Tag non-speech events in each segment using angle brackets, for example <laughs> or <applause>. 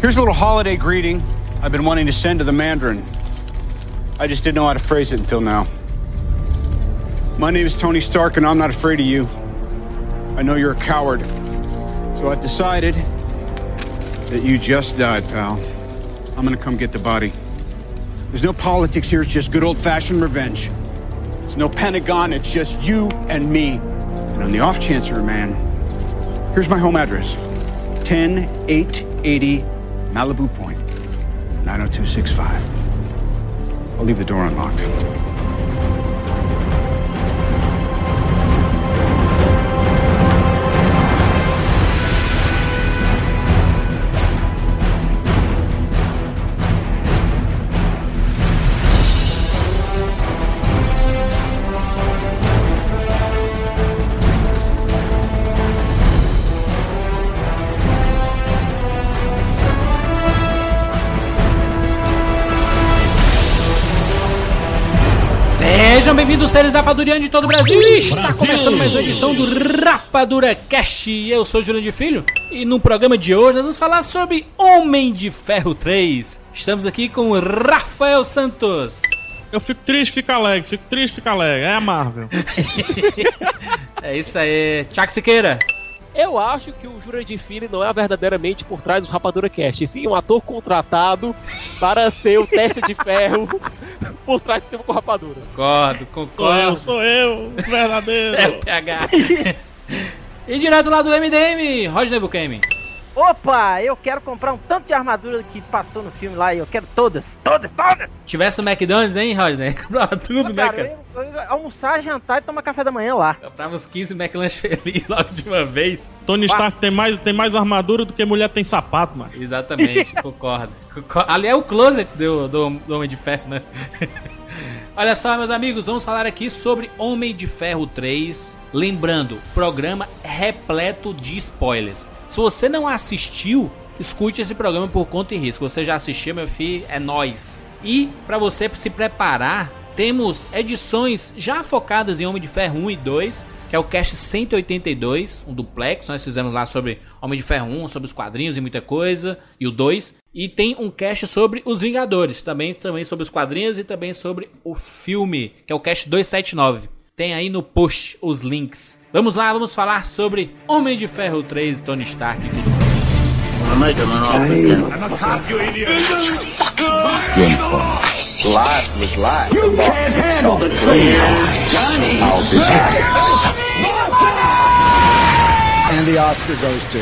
Here's a little holiday greeting I've been wanting to send to the Mandarin. I just didn't know how to phrase it until now. My name is Tony Stark, and I'm not afraid of you. I know you're a coward. So I've decided that you just died, pal. I'm gonna come get the body. There's no politics here, it's just good old fashioned revenge. There's no Pentagon, it's just you and me. And on the off chance you're a man, here's my home address 10880 Malibu Point, 90265. I'll leave the door unlocked. Bem-vindos, seres rapadurianos de todo o Brasil. Está começando mais uma edição do Rapadura Cast. Eu sou Juliano de Filho e no programa de hoje nós vamos falar sobre Homem de Ferro 3. Estamos aqui com o Rafael Santos. Eu fico triste, fico alegre, fico triste, fico alegre. É a Marvel. <laughs> É isso aí, Tiago Siqueira. Eu acho que o Jurandir Filho não é verdadeiramente por trás do Rapadura Cast, sim um ator contratado para ser o teste de ferro <laughs> por trás de cima com Rapadura. Concordo, Sou eu, concordo. sou eu, o verdadeiro. <laughs> É o PH. <laughs> e direto lá do MDM, Roger Bukemi. Opa, eu quero comprar um tanto de armadura que passou no filme lá e eu quero todas, todas, todas! Tivesse no McDonald's, hein, Roger? <laughs> Comprava tudo, né, cara, cara? eu, eu ia almoçar, jantar e tomar café da manhã lá. Comprava uns 15 McLanche feliz <laughs> logo de uma vez. Tony Stark tem mais, tem mais armadura do que mulher tem sapato, mano. Exatamente, <laughs> concordo. Concor- Ali é o closet do, do, do Homem de Ferro, né? Olha só, meus amigos, vamos falar aqui sobre Homem de Ferro 3. Lembrando, programa repleto de spoilers. Se você não assistiu, escute esse programa por conta e risco. Você já assistiu, meu filho? É nóis. E para você se preparar, temos edições já focadas em Homem de Ferro 1 e 2, que é o cast 182, um duplex. Nós fizemos lá sobre Homem de Ferro 1, sobre os quadrinhos e muita coisa, e o 2. E tem um cast sobre os Vingadores, também, também sobre os quadrinhos e também sobre o filme, que é o cast 279. Tem aí no post os links. Vamos lá, vamos falar sobre Homem de Ferro 3, Tony Stark e tudo mais.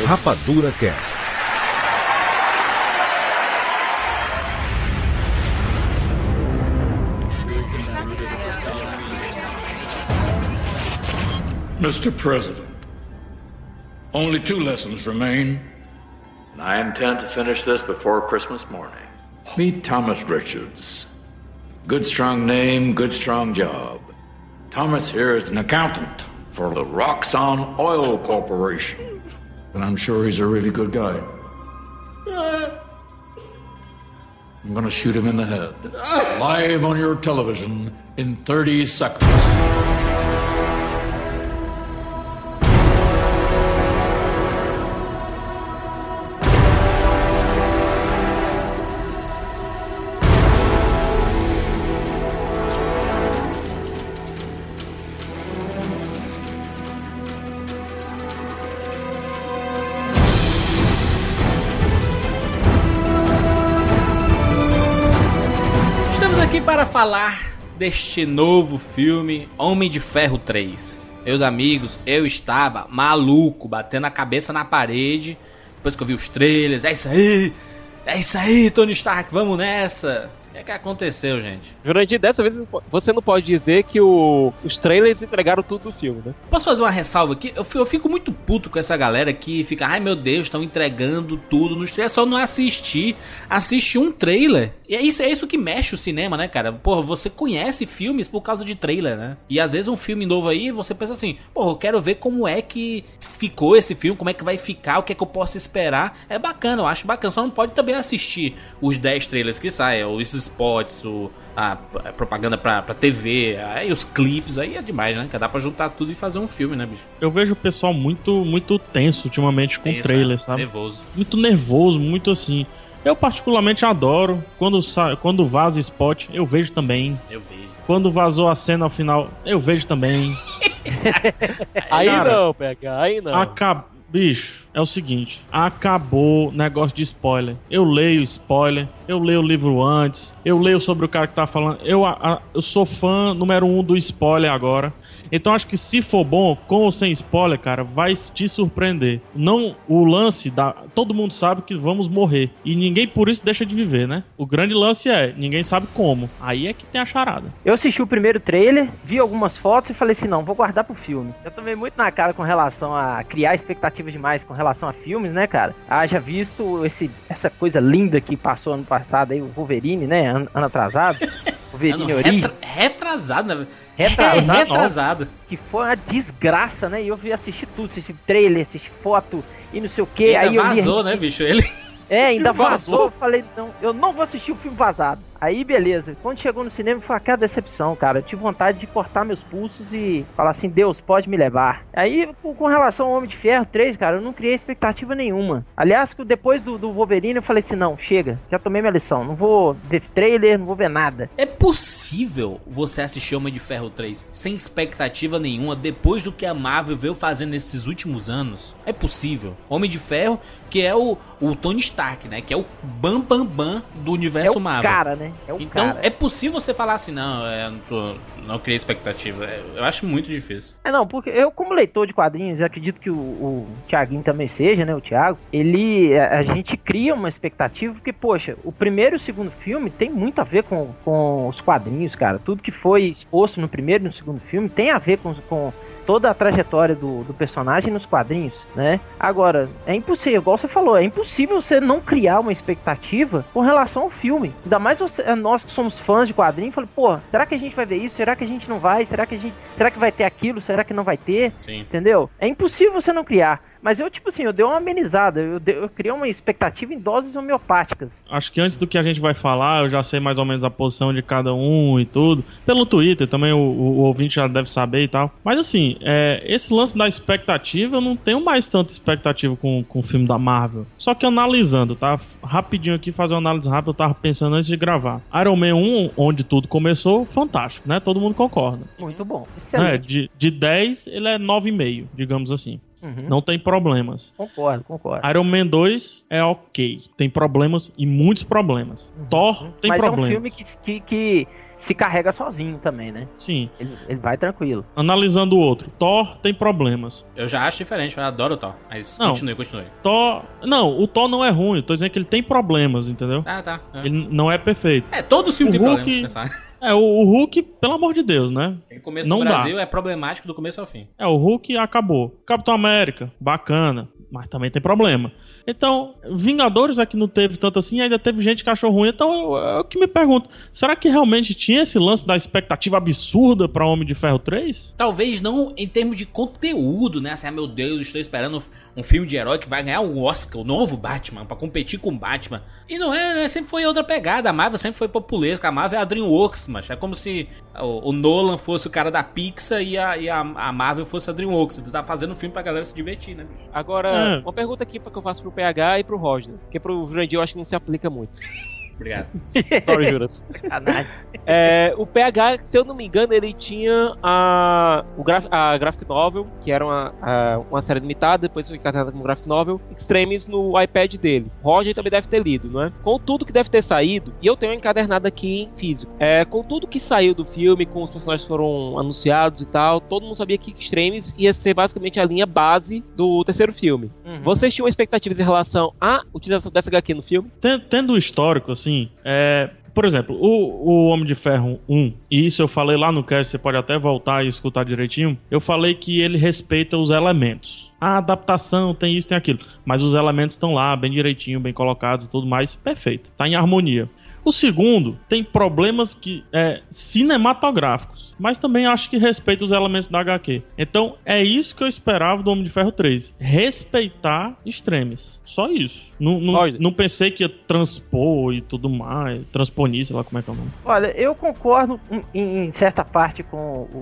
Rapadura Cast. Mr. President, only two lessons remain. And I intend to finish this before Christmas morning. Meet Thomas Richards. Good strong name, good strong job. Thomas here is an accountant for the Roxxon Oil Corporation. And I'm sure he's a really good guy. I'm gonna shoot him in the head. Live on your television in 30 seconds. Aqui para falar deste novo filme Homem de Ferro 3. Meus amigos, eu estava maluco, batendo a cabeça na parede. Depois que eu vi os trailers, é isso aí! É isso aí, Tony Stark, vamos nessa! Que, que aconteceu, gente? Jurandir, dessa vez você não pode dizer que o, os trailers entregaram tudo do filme, né? Posso fazer uma ressalva aqui? Eu, eu fico muito puto com essa galera que fica, ai meu Deus, estão entregando tudo nos trailers. É só não assistir, assistir um trailer. E é isso, é isso que mexe o cinema, né, cara? Porra, você conhece filmes por causa de trailer, né? E às vezes um filme novo aí, você pensa assim, porra, eu quero ver como é que ficou esse filme, como é que vai ficar, o que é que eu posso esperar. É bacana, eu acho bacana. Só não pode também assistir os 10 trailers que saem, os spots, o, a, a propaganda pra, pra TV, aí os clipes, aí é demais, né? Que dá pra juntar tudo e fazer um filme, né, bicho? Eu vejo o pessoal muito, muito tenso ultimamente com Tenso, trailer, é, sabe? Nervoso. Muito nervoso, muito assim. Eu particularmente adoro. Quando, quando vaza spot, eu vejo também. Eu vejo. Quando vazou a cena ao final, eu vejo também. <laughs> Aí Cara, não, pega, aí não. Acab... Bicho, é o seguinte: acabou negócio de spoiler. Eu leio spoiler, eu leio o livro antes, eu leio sobre o cara que tá falando. Eu, a- eu sou fã número um do spoiler agora. Então acho que se for bom, com ou sem spoiler, cara, vai te surpreender. Não o lance da. Todo mundo sabe que vamos morrer. E ninguém por isso deixa de viver, né? O grande lance é, ninguém sabe como. Aí é que tem a charada. Eu assisti o primeiro trailer, vi algumas fotos e falei assim, não, vou guardar pro filme. Eu tomei muito na cara com relação a criar expectativas demais com relação a filmes, né, cara? Haja visto esse, essa coisa linda que passou ano passado aí, o Wolverine, né, ano, ano atrasado. <laughs> Wolverine Mano, Origins. retra- retrasado, né? Retrasado. É, retrasado. que foi uma desgraça, né? E eu vi assistir tudo, assistir trailer, assistir foto e não sei o que. Ainda Aí eu vazou, a né, bicho? Ele. É, ainda <laughs> Vazou. vazou. Eu falei, não, eu não vou assistir o filme vazado. Aí, beleza. Quando chegou no cinema, foi aquela decepção, cara. Eu tive vontade de cortar meus pulsos e falar assim, Deus, pode me levar. Aí, com relação ao Homem de Ferro 3, cara, eu não criei expectativa nenhuma. Aliás, depois do, do Wolverine, eu falei assim, não, chega. Já tomei minha lição. Não vou ver trailer, não vou ver nada. É possível você assistir Homem de Ferro 3 sem expectativa nenhuma depois do que a Marvel veio fazendo nesses últimos anos? É possível. Homem de Ferro, que é o, o Tony Stark, né? Que é o bam bam bam do É universo o Marvel. cara, né? É o Então cara. é possível você falar assim, não, é, não, tô- não criei expectativa. É, eu acho muito difícil. É, não, porque eu, como leitor de quadrinhos, eu acredito que o, o Thiaguinho também seja, né? O Thiago, ele. A, a gente cria uma expectativa, porque, poxa, o primeiro e o segundo filme tem muito a ver com, com os quadrinhos, cara. Tudo que foi exposto no primeiro e no segundo filme tem a ver com, com toda a trajetória do, do personagem nos quadrinhos, né? Agora, é impossível, igual você falou, é impossível você não criar uma expectativa com relação ao filme. Ainda mais você, é, nós que somos fãs de quadrinhos, falei, pô, será que a gente vai ver isso? Será que a gente não vai? Será que a gente, será que vai ter aquilo? Será que não vai ter? Sim. Entendeu? É impossível você não criar. Mas eu, tipo assim, eu dei uma amenizada. Eu, dei- eu criei uma expectativa em doses homeopáticas. Acho que antes do que a gente vai falar, eu já sei mais ou menos a posição de cada um e tudo. Pelo Twitter também o, o- ouvinte já deve saber e tal. Mas assim, é, esse lance da expectativa, eu não tenho mais tanta expectativa com, com o filme da Marvel. Só que analisando, tá? Rapidinho aqui, fazer uma análise rápida, eu tava pensando antes de gravar. Iron Man 1, onde tudo começou, fantástico, né? Todo mundo concorda. Muito bom. É, Excelente. de, de 10, ele é 9,5, digamos assim. Uhum. Não tem problemas. Concordo, concordo. Iron Man 2 é ok. Tem problemas e muitos problemas. Thor tem Mas problemas. é um filme que, que, que se carrega sozinho também, né? Sim. Ele, ele vai tranquilo. Analisando o outro. Thor tem problemas. Eu já acho diferente, eu adoro o Thor. Mas Não. continue, continue. Thor. Não, o Thor não é ruim. Tô dizendo que ele tem problemas, entendeu? Tá, tá. É, Ele não é perfeito. é todo filme O tem Hulk- problemas, pensar. É, o, o Hulk, pelo amor de Deus, né? O começo Não do dá. Brasil é problemático do começo ao fim. É, o Hulk acabou. Capitão América, bacana. Mas também tem problema. Então, Vingadores é que não teve tanto assim, ainda teve gente que achou ruim. Então, eu, eu que me pergunto: será que realmente tinha esse lance da expectativa absurda pra Homem de Ferro 3? Talvez não em termos de conteúdo, né? Assim, ah, meu Deus, estou esperando um filme de herói que vai ganhar o Oscar, o novo Batman, pra competir com o Batman. E não é, né? Sempre foi outra pegada. A Marvel sempre foi populesca. A Marvel é a DreamWorks, mas é como se o, o Nolan fosse o cara da Pixar e a, e a, a Marvel fosse a DreamWorks. Ele tá fazendo um filme pra galera se divertir, né, bicho? Agora, É. uma pergunta aqui pra que eu faço pro PH e pro Roger. Porque pro Jurandir eu acho que não se aplica muito. Obrigado. <laughs> Sorry, Juras. Sacanagem. É, o PH, se eu não me engano, ele tinha a, o graf, a Graphic Novel, que era uma, a- uma série limitada, depois foi encarnada como Graphic Novel, Extremes no iPad dele. Roger também deve ter lido, não é? Com tudo que deve ter saído, e eu tenho encadernado aqui em físico, é, com tudo que saiu do filme, com os personagens que foram anunciados e tal, todo mundo sabia que Extremes ia ser basicamente a linha base do terceiro filme. Uhum. Vocês tinham expectativas em relação à utilização dessa HQ no filme? Ten- Tendo o histórico, assim, é, por exemplo, o, o Homem de Ferro 1, e isso eu falei lá no cast, você pode até voltar e escutar direitinho. Eu falei que ele respeita os elementos. A adaptação tem isso, tem aquilo. Mas os elementos estão lá, bem direitinho, bem colocados e tudo mais. Perfeito. Tá em harmonia. O segundo tem problemas que é, cinematográficos, mas também acho que respeita os elementos da HQ. Então é isso que eu esperava do Homem de Ferro 3. Respeitar extremes. Só isso. Não, não, Olha. não pensei que ia transpor e tudo mais. Transponir, sei lá como é que é o nome. Olha, eu concordo em, em certa parte com o,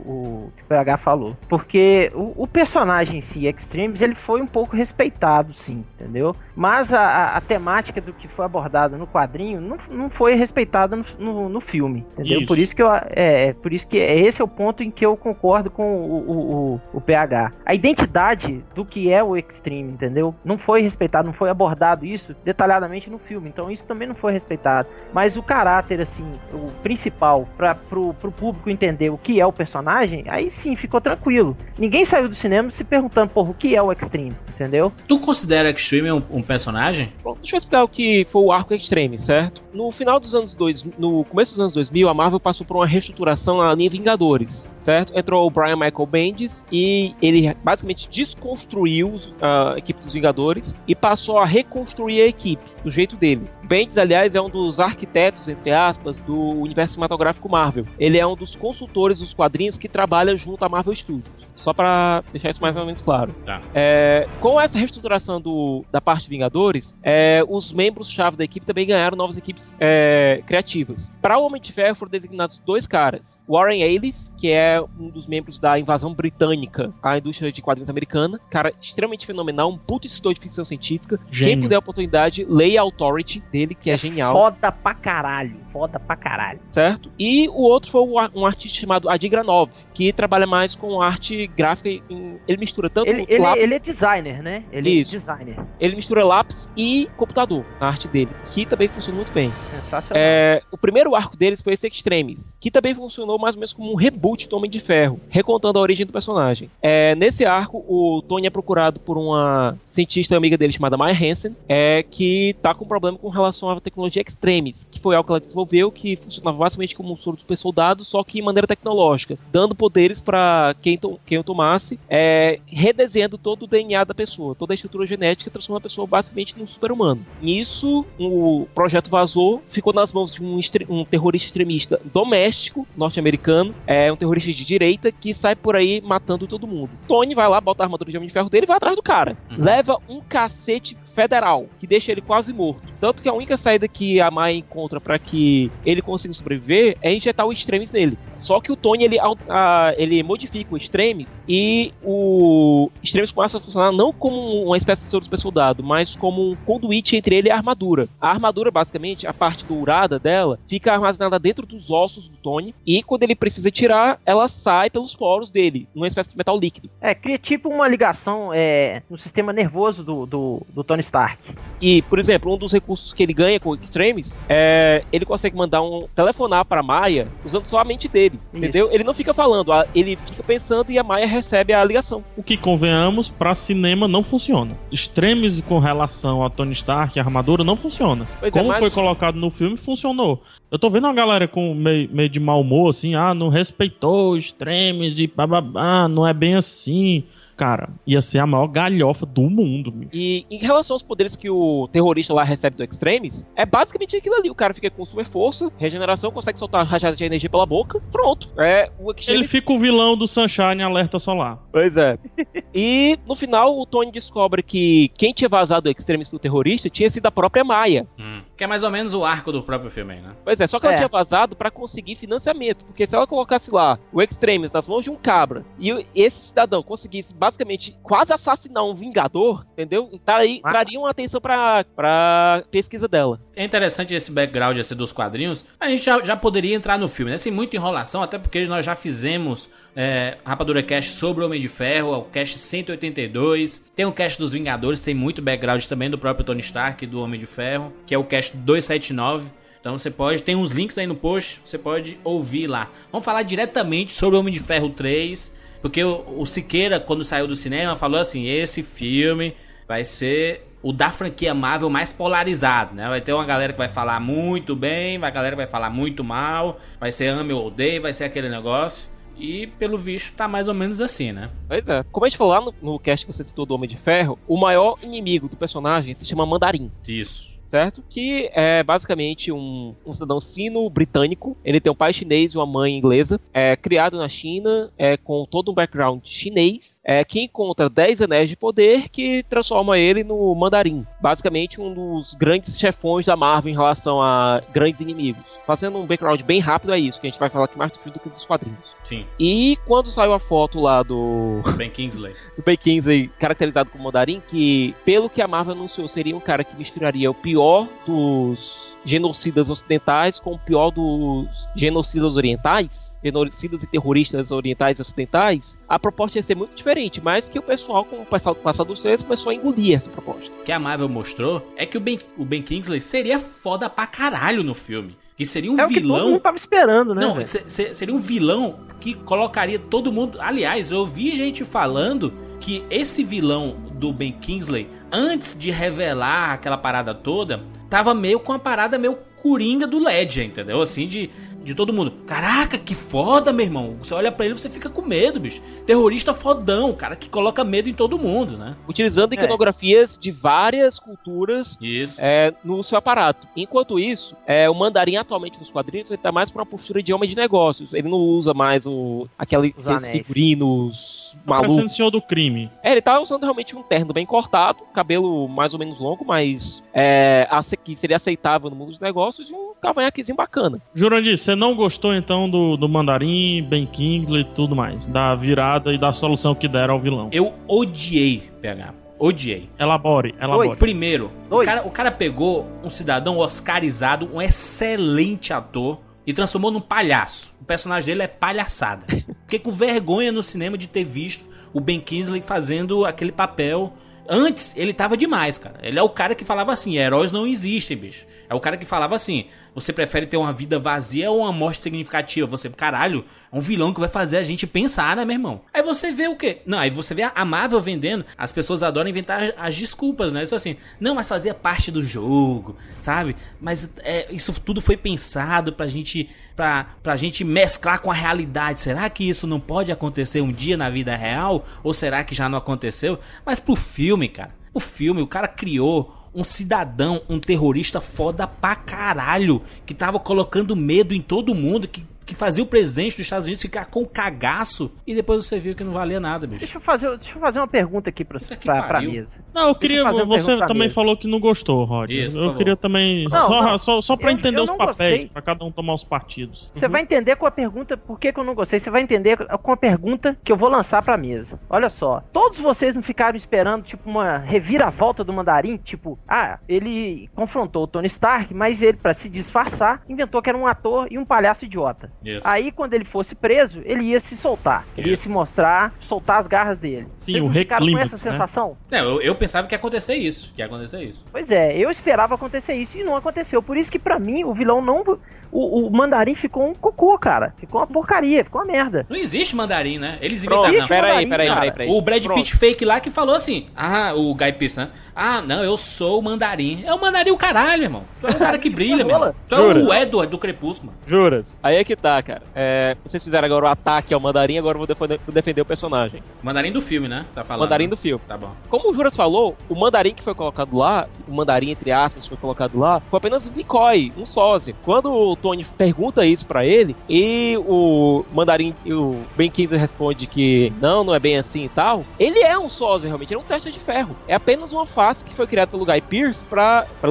o que o PH falou. Porque o, o personagem em si, Extremes, ele foi um pouco respeitado, sim, entendeu? Mas a, a- a temática do que foi abordado no quadrinho não, não foi respeitada no, no, no filme, entendeu? Isso. Por isso que eu, é, é, por isso que é, esse é o ponto em que eu concordo com o, o, o, o PH. A identidade do que é o Extreme, entendeu? Não foi respeitado, não foi abordado isso detalhadamente no filme. Então isso também não foi respeitado. Mas o caráter, assim, o principal, para pro, pro público entender o que é o personagem, aí sim ficou tranquilo. Ninguém saiu do cinema se perguntando, porra, o que é o Extreme, entendeu? Tu considera Extreme um, um personagem? Bom, deixa eu explicar o que foi o arco Extreme, certo? No final dos anos 2000, no começo dos anos 2000, a Marvel passou por uma reestruturação na linha Vingadores, certo? Entrou o Brian Michael Bendis e ele basicamente desconstruiu a equipe dos Vingadores e passou a reconstruir a equipe do jeito dele. Bendis, aliás, é um dos arquitetos, entre aspas, do universo cinematográfico Marvel. Ele é um dos consultores dos quadrinhos que trabalha junto à Marvel Studios. Só pra deixar isso mais ou menos claro. Tá. É, com essa reestruturação do, da parte Vingadores, é, os membros-chave da equipe também ganharam novas equipes é, criativas. Para o Homem de Ferro foram designados dois caras: Warren Ellis, que é um dos membros da invasão britânica à indústria de quadrinhos americana, cara extremamente fenomenal, um puto escritor de ficção científica. Quem Gênio. puder a oportunidade, leia a Authority dele, que é, genial Foda pra caralho. Foda pra caralho. certo? E o outro foi um ar- um artista chamado Adi Granov, que trabalha mais com arte gráfica. em- ele mistura tanto Ele, ele, lápis, ele é designer, né? Ele Isso. é designer. ele mistura lápis e computador na arte dele, que também funciona muito bem. Sensacional. É, o primeiro arco deles foi esse Extremes, que também funcionou mais ou menos como um reboot do Homem de Ferro, recontando a origem do personagem. É, nesse arco, o Tony é procurado por uma cientista amiga dele chamada Maya Hansen, é, que tá com problema com relação à tecnologia Extremes, que foi algo que ela desenvolveu que funcionava basicamente como um soro super soldado, só que em maneira tecnológica, dando poderes para quem, to- quem tomasse, é, redesenhando todo o DNA da pessoa, toda a estrutura genética, transformando a pessoa basicamente num super-humano. Nisso, o projeto vazou, ficou nas mãos de um, um terrorista extremista doméstico, norte-americano, é um terrorista de direita que sai por aí matando todo mundo. Tony vai lá, bota a armadura de homem de ferro dele e vai atrás do cara. Uhum. Leva um cacete federal, que deixa ele quase morto. Tanto que a única saída que a Mai encontra para que ele consiga sobreviver é injetar o Extremis nele. Só que o Tony ele, ah, ele modifica o Extremis e o Extremis começa a funcionar não como uma espécie de super soldado, mas como um conduíte entre ele e a armadura. A armadura, basicamente, a parte dourada dela, fica armazenada dentro dos ossos do Tony e quando ele precisa tirar, ela sai pelos poros dele, numa espécie de metal líquido. É, cria tipo uma ligação é, no sistema nervoso do, do, do Tony Stark. E, por exemplo, um dos recursos que ele ganha com Extremes é ele consegue mandar um telefonar para Maia usando só a mente dele, Isso. entendeu? Ele não fica falando, ele fica pensando e a Maia recebe a ligação. O que convenhamos, pra cinema não funciona. Extremes com relação a Tony Stark e armadura não funciona. Pois é, Como mas- foi colocado no filme, funcionou. Eu tô vendo uma galera com meio, meio de mau humor, assim, ah, não respeitou Extremes e bababá, não é bem assim. Cara, ia ser a maior galhofa do mundo, meu. E em relação aos poderes que o terrorista lá recebe do Extremes, é basicamente aquilo ali. O cara fica com super força, regeneração, consegue soltar rajada de energia pela boca, pronto. É, o Ele Extremes... fica o vilão do Sunshine Alerta Solar. Pois é. <laughs> e no final o Tony descobre que quem tinha vazado o Extremes pro terrorista tinha sido a própria Maia. Hum. Que é mais ou menos o arco do próprio filme aí, né? Pois é, só que ela É. tinha vazado pra conseguir financiamento, porque se ela colocasse lá o Extremes nas mãos de um cabra e o- esse cidadão conseguisse basicamente quase assassinar um vingador, entendeu? Traria, Ah. traria uma atenção pra, pra pesquisa dela. É interessante esse background esse dos quadrinhos. A gente já, já poderia entrar no filme, né? Sem muita enrolação, até porque nós já fizemos é, Rapadura Cast sobre o Homem de Ferro, é o cast 182. Tem o cast dos Vingadores, tem muito background também do próprio Tony Stark e do Homem de Ferro, que é o cast 279. Então você pode, tem uns links aí no post, você pode ouvir lá. Vamos falar diretamente sobre o Homem de Ferro 3, porque o, o Siqueira, quando saiu do cinema, falou assim: esse filme vai ser o da franquia Marvel mais polarizado, né? Vai ter uma galera que vai falar muito bem, vai galera que vai falar muito mal, vai ser ame ou odeio, vai ser aquele negócio. E pelo visto tá mais ou menos assim, né? Pois é. Como a gente falou lá no, no cast que você citou do Homem de Ferro, o maior inimigo do personagem se chama Mandarim. Isso certo? Que é basicamente um, um cidadão sino-britânico. Ele tem um pai chinês e uma mãe inglesa. É criado na China, é com todo um background chinês, é que encontra 10 anéis de poder que transforma ele no mandarim. Basicamente um dos grandes chefões da Marvel em relação a grandes inimigos. Fazendo um background bem rápido é isso, que a gente vai falar aqui mais do filme do que dos quadrinhos. Sim. E quando saiu a foto lá do Ben Kingsley, <laughs> do Ben Kingsley caracterizado como mandarim, que pelo que a Marvel anunciou seria um cara que misturaria o pior pior dos genocidas ocidentais com o pior dos genocidas orientais, genocidas e terroristas orientais e ocidentais, a proposta ia ser muito diferente, mas que o pessoal, com o passar dos três, começou a engolir essa proposta. O que a Marvel mostrou é que o Ben, o ben Kingsley seria foda pra caralho no filme. Que seria um é vilão. O que todo mundo tava esperando, né? Não, seria um vilão que colocaria todo mundo. Aliás, eu vi gente falando que esse vilão do Ben Kingsley, antes de revelar aquela parada toda, tava meio com a parada meio coringa do Ledger, entendeu? Assim, de de todo mundo. Caraca, que foda, meu irmão. Você olha para ele você fica com medo, bicho. Terrorista fodão, cara que coloca medo em todo mundo, né? Utilizando é. iconografias de várias culturas é, no seu aparato. Enquanto isso, é, o mandarim atualmente nos quadrinhos ele tá mais pra uma postura de homem de negócios. Ele não usa mais o, aquele, aqueles figurinos tá malucos. O senhor do crime. É, ele tá usando realmente um terno bem cortado, cabelo mais ou menos longo, mas é, que seria aceitável no mundo dos negócios e um cavanhaquezinho bacana. Jurandir, você não gostou então do, do Mandarim, Ben Kingsley e tudo mais? Da virada e da solução que deram ao vilão? Eu odiei PH. Odiei. Elabore, elabore. Dois. Primeiro, o cara, o cara pegou um cidadão oscarizado, um excelente ator, e transformou num palhaço. O personagem dele é palhaçada. <laughs> Fiquei com vergonha no cinema de ter visto o Ben Kingsley fazendo aquele papel. Antes, ele tava demais, cara. Ele é o cara que falava assim: heróis não existem, bicho. É o cara que falava assim: você prefere ter uma vida vazia ou uma morte significativa? Você, caralho, é um vilão que vai fazer a gente pensar, né, meu irmão? Aí você vê o quê? Não, aí você vê a Marvel vendendo, as pessoas adoram inventar as desculpas, né? Isso assim, não, mas fazia parte do jogo, sabe? Mas é, isso tudo foi pensado pra gente, pra, pra gente mesclar com a realidade. Será que isso não pode acontecer um dia na vida real? Ou será que já não aconteceu? Mas pro filme, cara, o filme, o cara criou um cidadão, um terrorista foda pra caralho, que tava colocando medo em todo mundo, que que fazia o presidente dos Estados Unidos ficar com cagaço e depois você viu que não valia nada, bicho. Deixa eu fazer, deixa eu fazer uma pergunta aqui pra, pra, pra mesa. Não, eu queria. Você também falou que não gostou, Rod. Isso, eu queria também. Não, só, não, só, só pra eu, entender eu os papéis, gostei. pra cada um tomar os partidos. Você uhum. vai entender com a pergunta por que, que eu não gostei. Você vai entender com a pergunta que eu vou lançar pra mesa. Olha só. Todos vocês não ficaram esperando, tipo, uma reviravolta do mandarim? Tipo, ah, ele confrontou o Tony Stark, mas ele, pra se disfarçar, inventou que era um ator e um palhaço idiota. Isso. Aí, quando ele fosse preso, ele ia se soltar. Ele ia se mostrar, soltar as garras dele. Sim, Vocês o ficaram com essa né? sensação? Não, eu, eu, pensava que ia acontecer isso. Que ia acontecer isso. Pois é, eu esperava acontecer isso e não aconteceu. Por isso que, para mim, o vilão não. O, o, mandarim ficou um cocô, cara. Ficou uma porcaria, ficou uma merda. Não existe mandarim, né? Eles inventaram. Não, peraí, peraí, peraí, peraí. O Brad Pitt fake lá que falou assim: Ah, o Guy Pearce, né? Ah, não, eu sou o mandarim. É o mandarim o caralho, irmão. Tu é um cara que <laughs> brilha, meu. Tu é o Edward do Crepúsculo, mano. Juras. Aí é que tá, cara. É, vocês fizeram agora o ataque ao mandarim, agora eu vou defender, vou defender o personagem. Mandarim do filme, né? Tá falando. Mandarim do filme. Tá bom. Como o Juras falou, o mandarim que foi colocado lá, o mandarim entre aspas foi colocado lá, foi apenas um decoy, um sósia. Quando o Tony pergunta isso para ele e o mandarim, o Ben Kingsley responde que não, não é bem assim e tal, ele é um sósia realmente, ele é um teste de ferro. É apenas uma face que foi criada pelo Guy Pearce pra, pra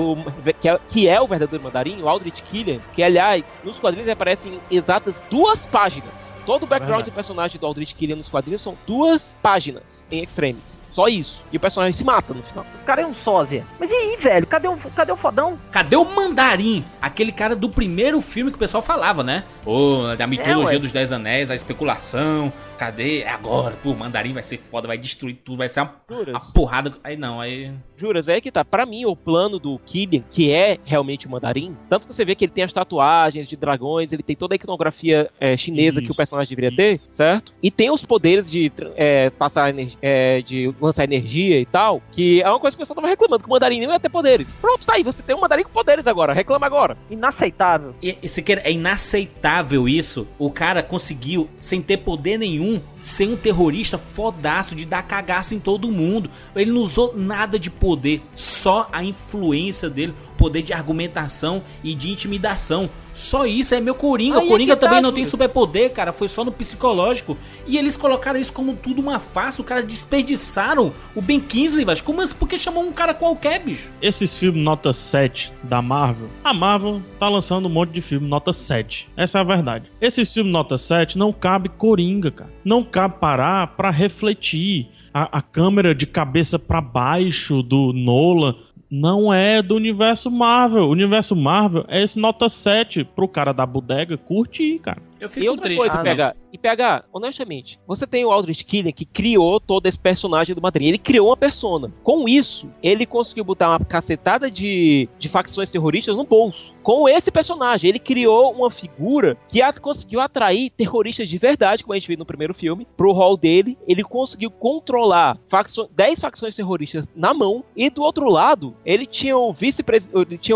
que, é, que é o verdadeiro mandarim, o Aldrich Killian, que aliás, nos quadrinhos aparecem exatas duas páginas. Todo o background do personagem do Aldrich Killian nos quadrinhos são duas páginas em extremes. Só isso. E o personagem se mata no final. O cara é um sósia. Mas e, aí, velho? Cadê o, cadê o fodão? Cadê o Mandarim? Aquele cara do primeiro filme que o pessoal falava, né? Ô, da mitologia ué. dos Dez Anéis, a especulação. Cadê? É agora. Pô, o Mandarim vai ser foda, vai destruir tudo, vai ser uma, uma porrada. Aí não, aí. Juras, é que tá. Pra mim, o plano do Killian, que é realmente o mandarim, tanto que você vê que ele tem as tatuagens de dragões, ele tem toda a iconografia é, chinesa que Isso, o personagem deveria ter, certo? E tem os poderes de é, passar energia, é, de lançar energia e tal, que é uma coisa que o pessoal tava reclamando, que o mandarim não ia ter poderes. Pronto, tá aí, você tem um mandarim com poderes agora, reclama agora. Inaceitável. E, e, é inaceitável isso. O cara conseguiu, sem ter poder nenhum, ser um terrorista fodaço de dar cagaço em todo mundo. Ele não usou nada de poder, só a influência dele, poder de argumentação e de intimidação. Só isso é meu Coringa. Aí o é Coringa tá, também não tem Júlio. superpoder, cara. Foi só no psicológico. E eles colocaram isso como tudo uma farsa. O cara desperdiçaram o Ben Kingsley, mas como assim? Por que chamou um cara qualquer, bicho? Esses filmes nota 7 da Marvel, a Marvel tá lançando um monte de filme nota 7. Essa é a verdade. Esses filmes nota 7 não cabe Coringa, cara. Não cabe parar pra refletir. A, a câmera de cabeça pra baixo do Nolan não é do universo Marvel. O universo Marvel é esse nota 7 pro cara da bodega curtir, cara. Eu E fico outra triste. coisa, isso. E PH, honestamente, você tem o Aldrich Killian que criou todo esse personagem do Mandarim. Ele criou uma persona. Com isso, ele conseguiu botar uma cacetada de, de facções terroristas no bolso. Com esse personagem, ele criou uma figura que a- conseguiu atrair terroristas de verdade, como a gente viu no primeiro filme, pro hall dele. Ele conseguiu controlar facço- 10 facções terroristas na mão. E do outro lado, ele tinha o vice-presidente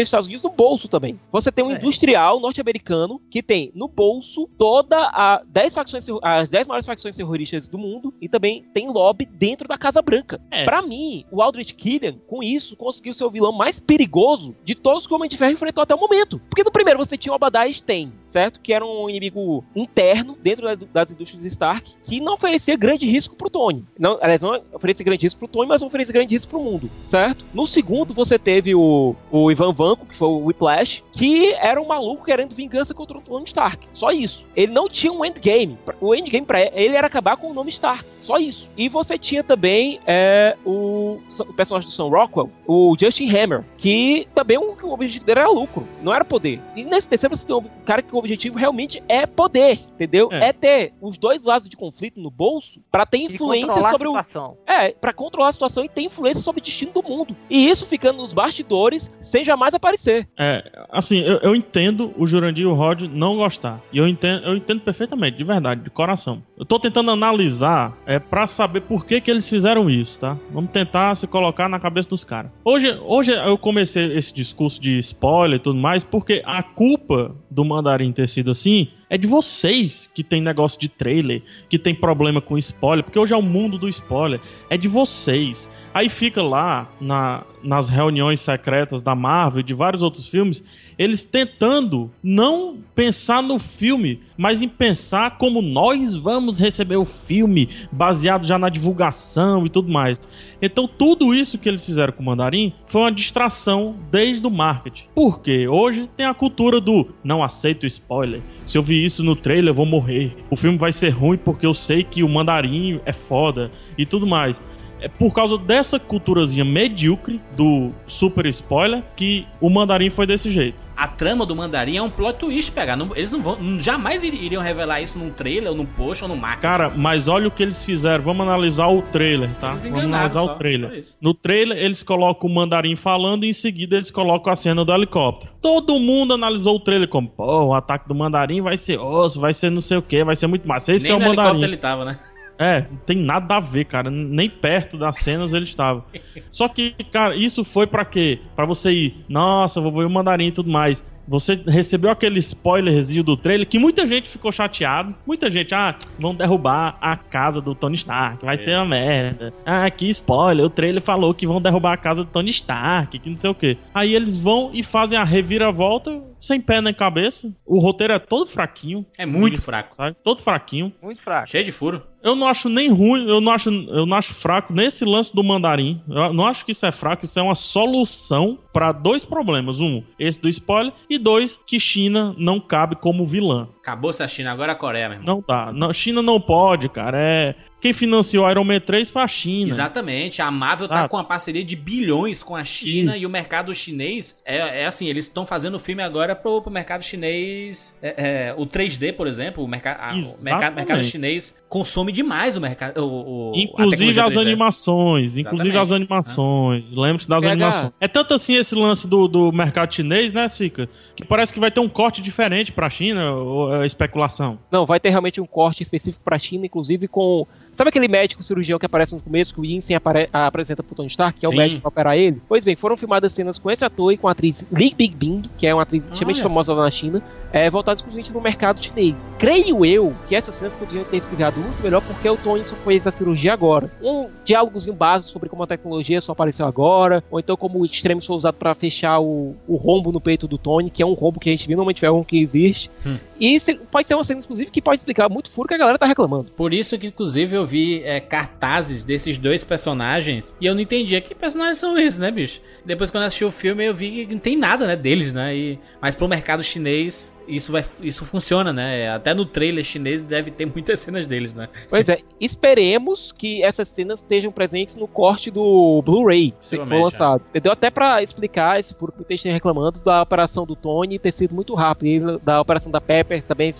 dos Estados Unidos no bolso também. Você tem um É. industrial norte-americano que tem no bolso toda a 10 facções as 10 maiores facções terroristas do mundo e também tem lobby dentro da Casa Branca. É. Pra mim, o Aldrich Killian, com isso, conseguiu ser o vilão mais perigoso de todos que o Homem de Ferro enfrentou até o momento. Porque no primeiro você tinha o Obadiah Stane, certo? Que era um inimigo interno dentro da- das indústrias Stark, que não oferecia grande risco pro Tony. Não, aliás, não oferecia grande risco pro Tony, mas oferecia grande risco pro mundo, certo? No segundo você teve o, o Ivan Vanko, que foi o Whiplash, que era um maluco querendo vingança contra o Tony Stark. Só isso. Ele não tinha um endgame. O endgame pra ele era acabar com o nome Stark. Só isso. E você tinha também é, o, o personagem do Sam Rockwell, o Justin Hammer, que também o, o objetivo dele era lucro, não era poder. E nesse terceiro você tem um cara que o objetivo realmente é poder, entendeu? É. É, ter os dois lados de conflito no bolso pra ter influência controlar sobre a o situação. é, pra controlar a situação e ter influência sobre o destino do mundo. E isso ficando nos bastidores sem jamais aparecer. É, assim, eu, eu entendo o Jurandir e o Rod não gostar. E eu entendo, eu entendo perfeitamente, de verdade, de coração. Eu tô tentando analisar é para saber por que que eles fizeram isso, tá? Vamos tentar se colocar na cabeça dos caras. Hoje, hoje eu comecei esse discurso de spoiler e tudo mais porque a culpa do Mandarim ter sido assim é de vocês que tem negócio de trailer, que tem problema com spoiler, porque hoje é o mundo do spoiler. É de vocês. Aí fica lá na- nas reuniões secretas da Marvel e de vários outros filmes, eles tentando não pensar no filme, mas em pensar como nós vamos receber o filme, baseado já na divulgação e tudo mais. Então tudo isso que eles fizeram com o Mandarim foi uma distração desde o marketing. Porque hoje tem a cultura do não aceito spoiler. Se eu vi isso no trailer, eu vou morrer. O filme vai ser ruim porque eu sei que o Mandarim é foda e tudo mais. É por causa dessa culturazinha medíocre do super spoiler que o Mandarim foi desse jeito. A trama do Mandarim é um plot twist, pegar. Eles não vão. Jamais ir- iriam revelar isso num trailer, ou num post, ou num marketing. Cara, mas olha o que eles fizeram. Vamos analisar o trailer, tá? Vamos analisar só, o trailer. No trailer, eles colocam o Mandarim falando e em seguida eles colocam a cena do helicóptero. Todo mundo analisou o trailer como, pô, o ataque do Mandarim vai ser osso, vai ser não sei o que, vai ser muito massa. Esse Nem é o Mandarim. ele tava, né? É, não tem nada a ver, cara. Nem perto das cenas ele estava. Só que, cara, isso foi pra quê? Pra você ir, nossa, vou ver o mandarim e tudo mais. Você recebeu aquele spoilerzinho do trailer que muita gente ficou chateado. Muita gente, ah, vão derrubar a casa do Tony Stark, vai ser uma merda. Ah, que spoiler, o trailer falou que vão derrubar a casa do Tony Stark, que não sei o quê. Aí eles vão e fazem a reviravolta sem pé nem cabeça. O roteiro é todo fraquinho. É muito fraco. Sabe? Todo fraquinho. Muito fraco. Cheio de furo. Eu não acho nem ruim, eu não acho, eu não acho fraco nesse lance do mandarim. Eu não acho que isso é fraco, isso é uma solução pra dois problemas. Um, esse do spoiler, e dois, que China não cabe como vilã. Acabou-se a China, agora a Coreia, meu irmão. Não dá. Não, China não pode, cara. É. Quem financiou Iron Man 3 foi a China. Exatamente. A Marvel tá Ah. com uma parceria de bilhões com a China e o mercado chinês é, é assim, eles estão fazendo filme agora pro, pro mercado chinês. é, é, o 3D, por exemplo, o, merca, a- o mercado, mercado chinês consome demais o mercado. O, o- a Inclusive as 3D. animações, inclusive Exatamente. as animações. Lembre-se das PH. animações. É tanto assim esse lance do, do mercado chinês, né, Sica? Que parece que vai ter um corte diferente pra China, ou é especulação. Não, vai ter realmente um corte específico pra China, inclusive com. Sabe aquele médico cirurgião que aparece no começo, que o apare- apresenta pro Tony Stark, que é Sim. o médico que vai operar ele? Pois bem, foram filmadas cenas com esse ator e com a atriz Li Bingbing, que é uma atriz extremamente famosa lá na China, é, voltadas exclusivamente no mercado chinês. Creio eu que essas cenas podiam ter explicado muito melhor porque o Tony só fez a cirurgia agora. Um diálogozinho básico sobre como a tecnologia só apareceu agora, ou então como o Extremis foi usado pra fechar o, o rombo no peito do Tony, que é um rombo que a gente viu no Homem de Ferro que existe. Hum. E se- pode ser uma cena, inclusive, que pode explicar muito furo que a galera tá reclamando. Por isso que, inclusive, eu vi é, cartazes desses dois personagens e eu não entendia que personagens são esses, né, bicho? Depois, quando eu assisti o filme, eu vi que não tem nada, né, deles, né? E, mas pro mercado chinês, isso, vai, isso funciona, né? Até no trailer chinês deve ter muitas cenas deles, né? Pois é, esperemos que essas cenas estejam presentes no corte do Blu-ray que foi lançado. Entendeu? Até pra explicar esse público que esteja reclamando da operação do Tony ter sido muito rápido, e da operação da Pepper também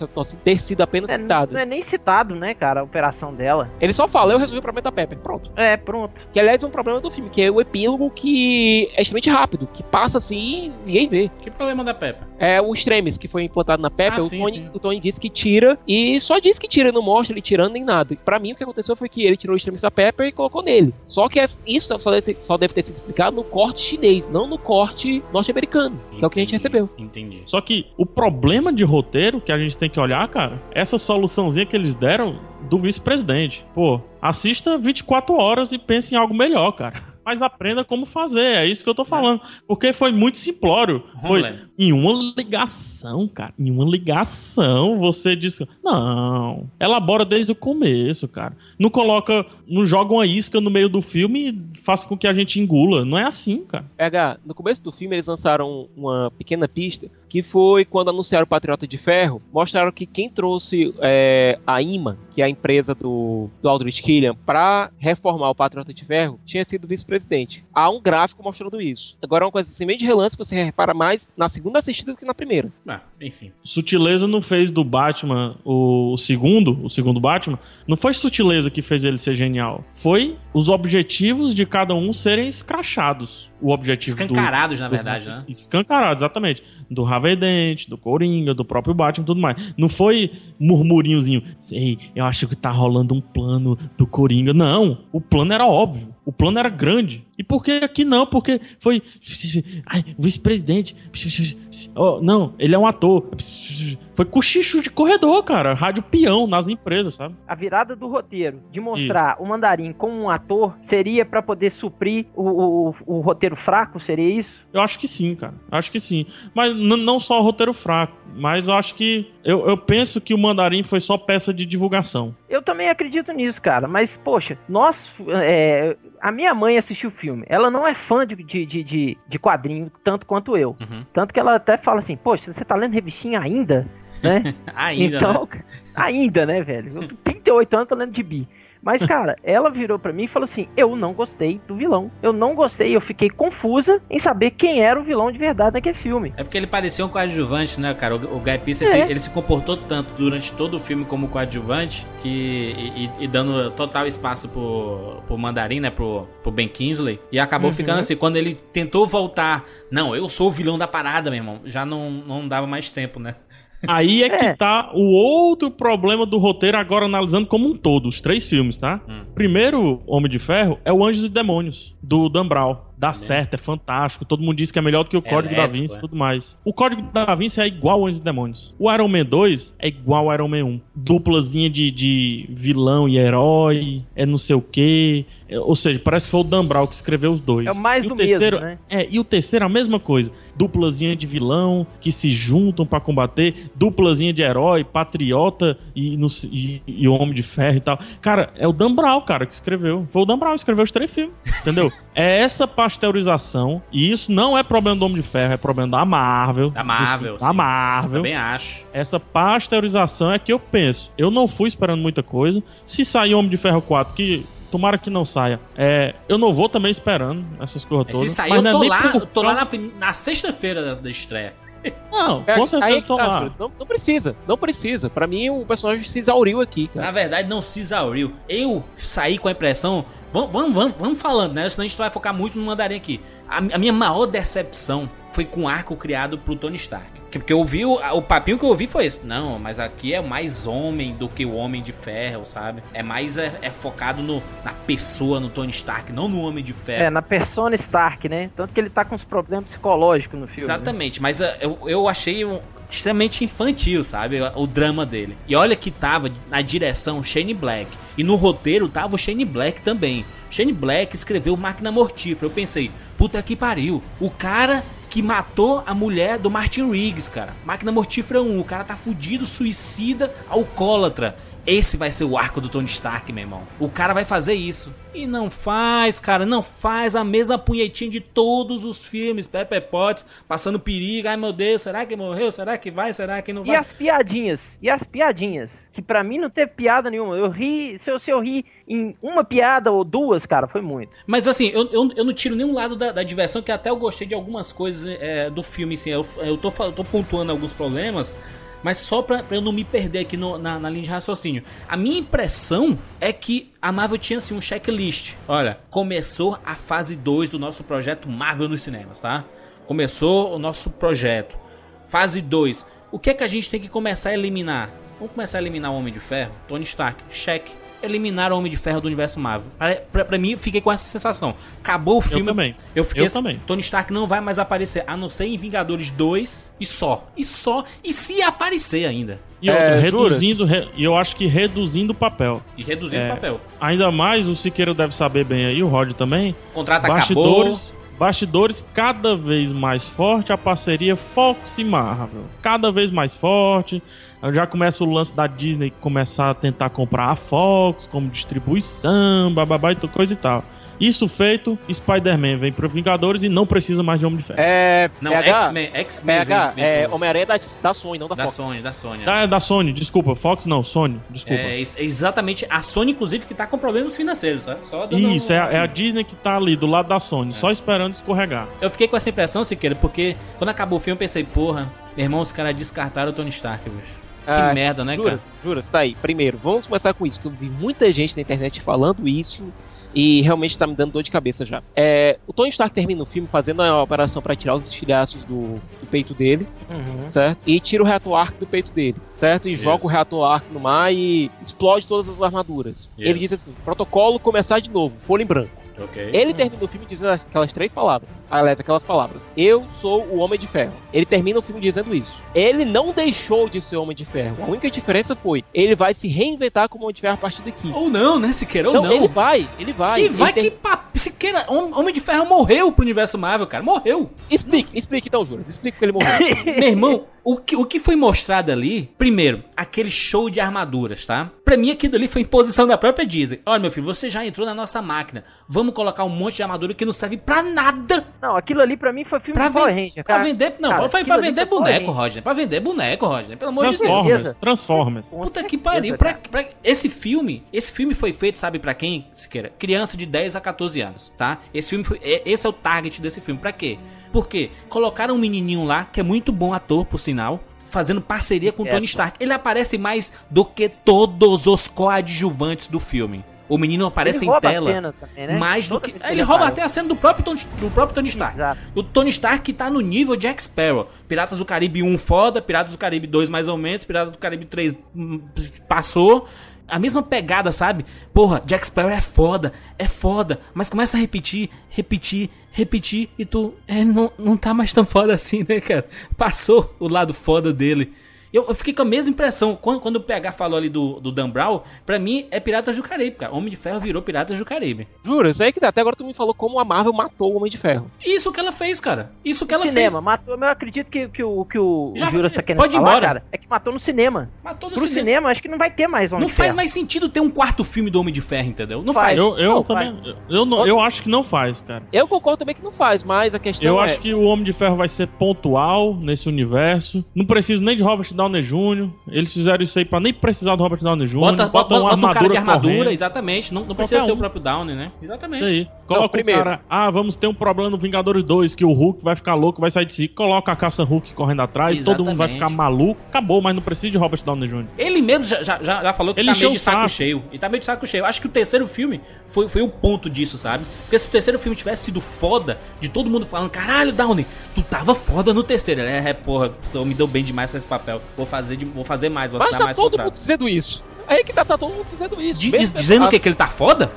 ter sido apenas É, citado. não é nem citado, né, cara, a operação dela. Ele só fala, eu resolvi o problema da Pepper. Pronto. É, pronto. Que aliás é um problema do filme, que é o epílogo que é extremamente rápido, que passa assim e ninguém vê. Que problema da Peppa? É o Extremis que foi implantado na Pepper, Ah, o, sim, Tony, sim. o Tony disse que tira e só diz que tira, não mostra ele tirando nem nada. Pra mim o que aconteceu foi que ele tirou o Extremis da Pepper e colocou nele. Só que es- isso só deve, ter, só deve ter sido explicado no corte chinês, não no corte norte-americano, que é o que a gente Entendi, recebeu. Entendi. Só que o problema de roteiro que a gente tem que olhar, cara, essa soluçãozinha que eles deram do vice-presidente. Pô, assista 24 horas e pense em algo melhor, cara. Mas aprenda como fazer, é isso que eu tô falando. Porque foi muito simplório. Foi em uma ligação, cara. Em uma ligação, você disse. Não. Elabora desde o começo, cara. Não coloca. Não joga uma isca no meio do filme e faça com que a gente engula. Não é assim, cara. PH, no começo do filme eles lançaram uma pequena pista que foi quando anunciaram o Patriota de Ferro, mostraram que quem trouxe é, a IMA, que é a empresa do, do Aldrich Killian, pra reformar o Patriota de Ferro, tinha sido o vice-presidente. Há um gráfico mostrando isso. Agora é uma coisa assim, meio de relance, você repara mais na segunda assistida do que na primeira. Ah, enfim. Sutileza não fez do Batman o, segundo, o segundo Batman, não foi sutileza que fez ele ser genial. Foi os objetivos de cada um serem escrachados. O objetivo do- Escancarados, na do- verdade, né? Escancarados, exatamente. Do Harvey Dent, do Coringa, do próprio Batman e tudo mais. Não foi murmurinhozinho. Sei, eu acho que tá rolando um plano do Coringa. Não, o plano era óbvio. O plano era grande. E por que aqui não? Porque foi. Vice-presidente. Oh, não, ele é um ator. Foi cochicho de corredor, cara. Rádio peão nas empresas, sabe? A virada do roteiro de mostrar o Mandarim como um ator seria pra poder suprir o, o, o roteiro fraco? Seria isso? Eu acho que sim, cara. Acho que sim. Mas não só o roteiro fraco. Mas eu acho que. Eu, eu penso que o Mandarim foi só peça de divulgação. Eu também acredito nisso, cara. Mas, poxa, nós. é, a minha mãe assistiu o filme. Ela não é fã de, de, de, de, quadrinho tanto quanto eu. Uhum. Tanto que ela até fala assim: Poxa, você tá lendo revistinha ainda? <laughs> Né? Ainda, então, né? <laughs> ainda, né, velho? Eu tô 38 anos tô lendo de bi. Mas, cara, ela virou pra mim e falou assim: Eu não gostei do vilão. Eu não gostei, eu fiquei confusa em saber quem era o vilão de verdade naquele filme. É porque ele parecia um coadjuvante, né, cara? O, o Guy Pearce, É. ele, se comportou tanto durante todo o filme como coadjuvante que, e, e- e dando total espaço pro, pro Mandarim, né, pro, pro Ben Kingsley. E acabou Uhum. ficando assim, quando ele tentou voltar, não, eu sou o vilão da parada, meu irmão. Já não, não dava mais tempo, né? Aí é, É. que tá o outro problema do roteiro, agora analisando como um todo, os três filmes, tá? Hum. Primeiro, Homem de Ferro, é o Anjos e Demônios, do Dan Brown. Dá certo, é fantástico, todo mundo diz que é melhor do que o Código da Elétrico, Vinci e é. tudo mais. O Código da Vinci é igual ao Anjos e Demônios. O Iron Man 2 é igual ao Iron Man 1. Duplazinha de, de vilão e herói, é não sei o quê. ou seja, parece que foi o Dan Brown que escreveu os dois. É o mais e do o terceiro, mesmo, né? É, e o terceiro a mesma coisa. Duplazinha de vilão que se juntam pra combater, duplazinha de herói, patriota e, no- e, e homem de ferro e tal. Cara, é o Dan Brown, cara, que escreveu. Foi o Dan Brown que escreveu os três filmes, entendeu? <laughs> é essa pasteurização, e isso não é problema do Homem de Ferro, é problema da Marvel. Da Marvel, Da. Marvel. Também acho. Essa pasteurização é que eu penso. Eu não fui esperando muita coisa. Se sair Homem de Ferro 4, que tomara que não saia, é, eu não vou também esperando essas coisas Mas todas. se sair, Mas eu é tô nem lá, eu tô lá na, na sexta-feira da, da estreia. Não, É, com certeza aí estou tá, lá. Não, não precisa, não precisa. Pra mim, o personagem se exauriu aqui, cara. Na verdade, não se exauriu. Eu saí com a impressão. Vamos, vamos, vamos, vamos falando, né? Senão a gente vai focar muito no mandarim aqui. A, a minha maior decepção foi com o arco criado pro Tony Stark. Que- Porque eu ouvi, o, o papinho que eu ouvi foi esse. Não, mas aqui é mais homem do que o Homem de Ferro, sabe? É mais é, é focado no, na pessoa, no Tony Stark, não no Homem de Ferro. É, na persona Stark, né? Tanto que ele tá com uns problemas psicológicos no filme. né? Exatamente, mas uh, eu, eu achei um- extremamente infantil, sabe? O, o drama dele. E olha que tava na direção Shane Black. E no roteiro tava o Shane Black também. Shane Black escreveu Máquina Mortífera. Eu pensei, puta que pariu. O cara que matou a mulher do Martin Riggs, cara. Máquina Mortífera 1. O cara tá fudido, suicida, alcoólatra. Esse vai ser o arco do Tony Stark, meu irmão. O cara vai fazer isso. E não faz, cara, não faz a mesma punhetinha de todos os filmes. Pepper Potts passando perigo. Ai meu Deus, será que morreu? Será que vai? Será que não E vai? as piadinhas? E as piadinhas? Que pra mim não teve piada nenhuma. Eu ri. Se eu, se eu ri em uma piada ou duas, cara, foi muito. Mas assim, eu, eu, eu não tiro nenhum lado da, da diversão, que até eu gostei de algumas coisas é, do filme, assim. Eu, eu tô, fal- tô pontuando alguns problemas, mas só pra, pra eu não me perder aqui no- na, na linha de raciocínio. A minha impressão é que a Marvel tinha assim um checklist. Olha, começou a fase 2 do nosso projeto Marvel nos cinemas, tá? Começou o nosso projeto. Fase 2. O que é que a gente tem que começar a eliminar? Vamos começar a eliminar o Homem de Ferro? Tony Stark, cheque. Eliminar o Homem de Ferro do universo Marvel. Pra, pra, pra mim, eu fiquei com essa sensação. Acabou o filme. também. Eu fiquei Eu assim, também. Tony Stark não vai mais aparecer, a não ser em Vingadores 2 e só. E só. E se aparecer ainda. E outra, É, reduzindo, re- e eu acho que reduzindo o papel. E reduzindo É. o papel. Ainda mais, o Siqueira deve saber bem aí, o Rod também. Contrato acabou. Bastidores, bastidores cada vez mais forte a parceria Fox e Marvel. Cada vez mais forte. Já começa o lance da Disney começar a tentar comprar a Fox como distribuição, bababá e coisa e tal. Isso feito, Spider-Man vem para Vingadores e não precisa mais de Homem de Ferro. É. Não, PH, X-Men. X-Men. É pro- Homem-Aranha da, da Sony, não da, da Fox. Sony, da Sony. Da, da Sony, desculpa. Fox não, Sony, desculpa. É, ex- exatamente. A Sony, inclusive, que tá com problemas financeiros, sabe? Só Isso, um- é, a- é a Disney que tá ali do lado da Sony, só esperando escorregar. Eu fiquei com essa impressão, Siqueira, porque quando acabou o filme eu pensei, porra, meu irmão, os caras descartaram o Tony Stark, bicho. Que Ah, merda, né, cara? Juras, juras, tá aí. Primeiro, vamos começar com isso, que eu vi muita gente na internet falando isso e realmente tá me dando dor de cabeça já. É, o Tony Stark termina o filme fazendo a operação pra tirar os estilhaços do, do peito dele, Uhum. certo? E tira o reator arc do peito dele, certo? E Isso. joga o reator arc no mar e explode todas as armaduras. Isso. Ele diz assim: protocolo começar de novo, folha em branco. Ok. Ele termina o filme dizendo aquelas três palavras. Aliás, aquelas palavras. Eu sou o Homem de Ferro. Ele termina o filme dizendo isso. Ele não deixou de ser Homem de Ferro. A única diferença foi, ele vai se reinventar como Homem de Ferro a partir daqui. Ou não, né, Siqueira? Ou não, não. ele vai, ele vai. Ele vai ter- que papo. Siqueira, Hom- Homem de Ferro morreu pro universo Marvel, cara. Morreu. Explique, explique então, Juras. Explique que ele morreu. <laughs> Meu irmão, o que, o que foi mostrado ali, primeiro, aquele show de armaduras, tá? Pra mim, aquilo ali foi imposição da própria Disney. Olha, meu filho, você já entrou na nossa máquina. Vamos colocar um monte de armadura que não serve pra nada. Não, aquilo ali pra mim foi filme Pra, de Power Ranger, pra cara. vender. Não, Cara, foi pra vender boneco. Rodney. Pra vender boneco, Rodney. Pelo amor de Deus. Transformers. Transformers. Puta que pariu. Pra, pra- esse filme, esse filme foi feito, sabe pra quem, Siqueira? Criança de 10 a 14 anos, tá? Esse filme foi, é- esse é o target desse filme. Pra quê? Por quê? Colocaram um menininho lá, que é muito bom ator, por sinal, fazendo parceria com o É, Tony. Stark. Ele aparece mais do que todos os coadjuvantes do filme. O menino aparece Ele em rouba a tela cena também, né? mais do Toda que. vez que Ele ele rouba até a cena do próprio Tony, do próprio Tony Stark. Exato. O Tony Stark que tá no nível Jack Sparrow. Piratas do Caribe 1 foda, Piratas do Caribe 2 mais ou menos, Piratas do Caribe 3 hum, passou. A mesma pegada, sabe? Porra, Jack Sparrow é foda, é foda. Mas começa a repetir, repetir, repetir. E tu, é, não, não tá mais tão foda assim, né, cara? Passou o lado foda dele. Eu, eu fiquei com a mesma impressão. Quando, quando o PH falou ali do, do Dan Brown, pra mim é Piratas do Caribe, cara. Homem de Ferro virou Piratas do Caribe. Jura, isso aí que dá. Até agora tu me falou como a Marvel matou o Homem de Ferro. Isso que ela fez, cara. Isso que ela cinema, fez. matou, mas eu acredito que, que o que o Já- Juras tá querendo pode ir falar, embora. cara, é que matou no cinema. Matou no Pro cinema. cinema, acho que não vai ter mais Homem Não de faz Ferro. mais sentido ter um quarto filme do Homem de Ferro, entendeu? Não Faz. faz. Eu, eu Não, também. faz. Eu, não- eu acho que não faz, cara. Eu concordo também que não faz, mas a questão Eu é... acho que o Homem de Ferro vai ser pontual nesse universo. Não precisa nem de Robert Downey Jr. Eles fizeram isso aí pra nem precisar do Robert Downey Jr. Bota, bota, bota um cara de armadura, correndo. exatamente. Não, não precisa Qualquer ser o um. próprio Downey, né? Exatamente. Isso aí. Coloca primeiro. o cara. Ah, vamos ter um problema no Vingadores 2, que o Hulk vai ficar louco, vai sair de si. Coloca a caça Hulk correndo atrás, todo mundo vai Exatamente. ficar maluco. Acabou, mas não precisa de Robert Downey Jr. Ele mesmo já, já, já falou que Ele tá meio de saco saco. cheio. Ele tá meio de saco cheio. Acho que o terceiro filme foi, foi o ponto disso, sabe? Porque se o terceiro filme tivesse sido foda, de todo mundo falando, caralho, Downey, tu tava foda no terceiro. Ele é, é, porra, tu me deu bem demais com esse papel. Vou fazer, de- vou fazer mais, vou Mas assinar tá mais todo contrato. mundo dizendo isso. Aí que tá, tá todo mundo dizendo isso. Mesmo diz- dizendo o quê? Que ele tá foda?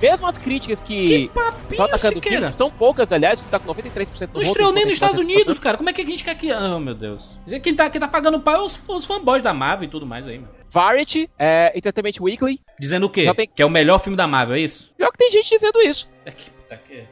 Mesmo as críticas que... Que papinho, atacando o filme, que são poucas, aliás, que tá com 93% do Não estreou nem nos Estados Unidos, cara. Como é que a gente quer que. Ah, meu Deus. Quem tá, quem tá pagando pau é os, os fanboys da Marvel e tudo mais aí, mano. Variety, é, Entertainment Weekly. Dizendo o quê? Tem- Que é o melhor filme da Marvel, é isso? Pior que tem gente dizendo isso. É que puta que.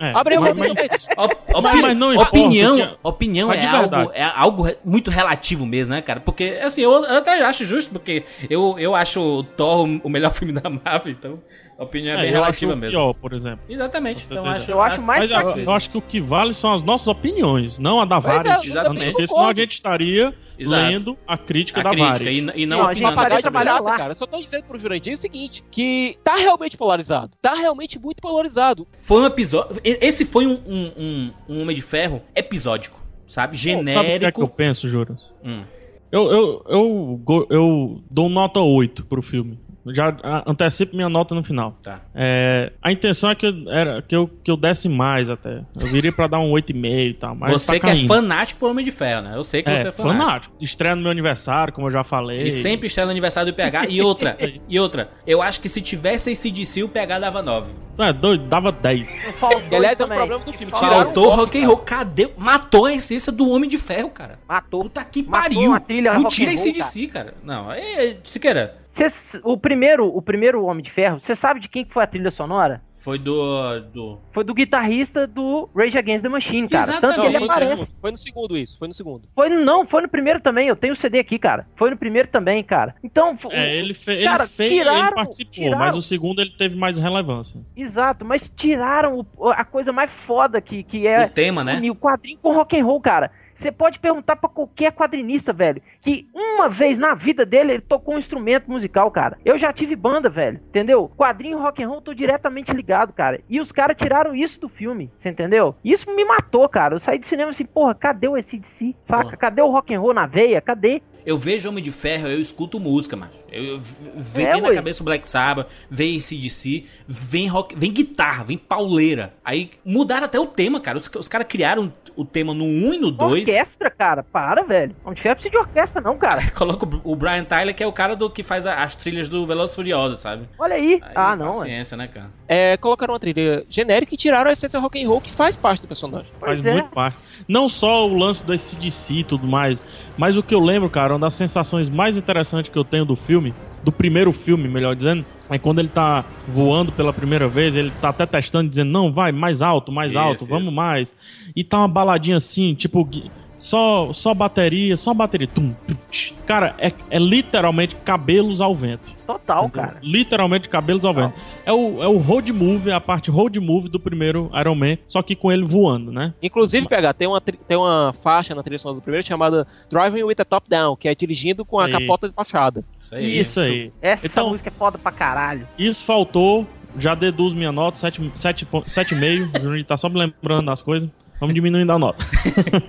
É, Abre mas- mas- Entertainment. Op- Mas- não importa, opinião, porque- opinião é algo, é algo muito relativo mesmo, né, cara? Porque, assim, eu, eu até acho justo, porque eu, eu acho o Thor o melhor <laughs> filme da Marvel, então a opinião é, é, bem eu acho relativa o mesmo. pior, por exemplo. Exatamente. Então certeza. acho, Eu acho mais Mas eu, fácil. eu acho que o que vale são as nossas opiniões, não a da Pois é, eu Exatamente. Porque senão a gente estaria Exato. lendo a crítica a da crítica Variety. e, e não, Não, a gente fazer da trabalhar lá. cara. Eu só tô dizendo pro Jurandir o seguinte: que tá realmente polarizado. Tá realmente muito polarizado. Foi um episódio. Esse foi um, um, um, um Homem de Ferro episódico, sabe? Sabe o que é Genérico. que eu penso, Juras? Hum. Eu, eu, eu, eu dou nota 8 pro filme. Já ah, antecipo minha nota no final. Tá. É, a intenção é que eu, era, que, eu, que eu desse mais até. Eu viria pra dar um 8,5 e tal. Mas você tá que é fanático por Homem de Ferro, né? Eu sei que É, você é fanático. fanático. Estreia no meu aniversário, como eu já falei. Ele sempre estreia no aniversário do PH. E outra, <laughs> e outra, eu acho que se tivesse ACDC, o PH dava 9. É, doido, dava 10. Faltou E, aliás, é também. problema do filme. Faltou- o rock and roll. Cadê? Matou a essência do Homem de Ferro, cara. Matou. Puta que Matou pariu. trilha Não tira roll, ACDC, cara. Não, é. Siqueira. Cês- o primeiro, o primeiro Homem de Ferro, você sabe de quem que foi a trilha sonora? Foi do. do... Foi do guitarrista do Rage Against the Machine, cara. Tanto que Exatamente. ele foi, no aparece. segundo, foi no segundo isso, foi no segundo. Foi no, não, foi no primeiro também. Eu tenho o CD aqui, cara. Foi no primeiro também, cara. Então, É, ele, fe Cara, ele fez, tiraram- ele participou, tiraram- mas o segundo ele teve mais relevância. exato, mas tiraram o- a coisa mais foda que, que é O tema, né? o quadrinho com rock and roll, cara. Você pode perguntar pra qualquer quadrinista, velho, que uma vez na vida dele ele tocou um instrumento musical, cara. Eu já tive banda, velho, entendeu? Quadrinho rock and roll tô diretamente ligado, cara. E os caras tiraram isso do filme, você entendeu? Isso me matou, cara. Eu saí do cinema assim, porra, cadê o ACDC? Saca? Porra. Cadê o rock and roll na veia? Cadê? Eu vejo Homem de Ferro, eu escuto música, macho. Eu, eu vem, É, na ué. cabeça o Black Sabbath, vem ACDC, vem rock, vem guitarra, vem pauleira. Aí mudaram até o tema, cara. Os, os caras criaram o tema no 1 e no 2. Orquestra, cara. Para, velho. Não tiver precisa de orquestra, não, cara. <laughs> Coloca o- Brian Tyler, que é o cara do que faz a- as trilhas do Velozes e Furiosos, sabe? Olha aí. Aí, ah, não, é. Paciência, né, cara? É, colocaram uma trilha genérica e tiraram a essência rock and roll que faz parte do personagem. Faz Pois é. muito parte. Não só o lance do ACDC e tudo mais, mas o que eu lembro, cara, uma das sensações mais interessantes que eu tenho do filme, do primeiro filme, melhor dizendo, é quando ele tá voando pela primeira vez, ele tá até testando, dizendo, não, vai, mais alto, mais Isso, alto, vamos isso. mais. E tá uma baladinha assim, tipo, só, só bateria, só bateria. Tum, tum, tch. Cara, é, é literalmente cabelos ao vento. Total, Entendeu? cara. Literalmente cabelos ao vento. É o, é o road movie, a parte road movie do primeiro Iron Man, só que com ele voando, né? Inclusive, PH, tem uma, tem uma faixa na trilha sonora do primeiro chamada Driving with the Top Down, que é dirigindo com a Aí. capota de fachada. Isso aí. Isso aí. Essa Então- música é foda pra caralho. Isso faltou, já deduz minha nota, 7,5. Sete, sete e meio. o <laughs> Juninho tá só me lembrando das coisas. Vamos diminuindo a nota. <laughs>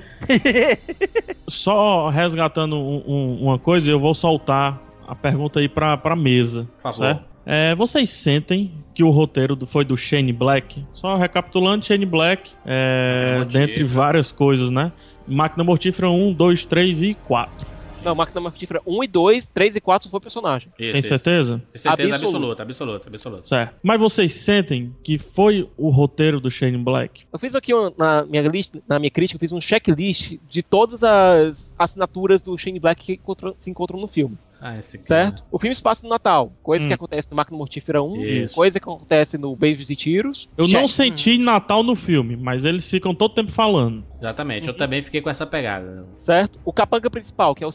Só resgatando um- um- uma coisa, eu vou soltar a pergunta aí pra, pra mesa. Por favor. certo? É, vocês sentem que o roteiro do- foi do Shane Black? Só recapitulando, Shane Black, é, dentre várias coisas, né? Máquina Mortífera 1, 2, 3 e 4. Não, Máquina Mortífera 1 e 2, 3 e 4 só foi personagem. Isso, Tem isso. certeza? Certeza Absoluta. absoluta, absoluta, absoluta. Certo. Mas vocês sentem que foi o roteiro do Shane Black? Eu fiz aqui na minha lista, na minha crítica, eu fiz um checklist de todas as assinaturas do Shane Black que se encontram no filme, Ah, esse cara. certo? O filme se passa no Natal, coisa Hum. que acontece no Máquina Mortífera 1, Isso. coisa que acontece no Beijos e Tiros. Eu Check. não senti Natal no filme, mas eles ficam todo tempo falando. Exatamente, eu também fiquei com essa pegada. certo? O capanga principal, que é o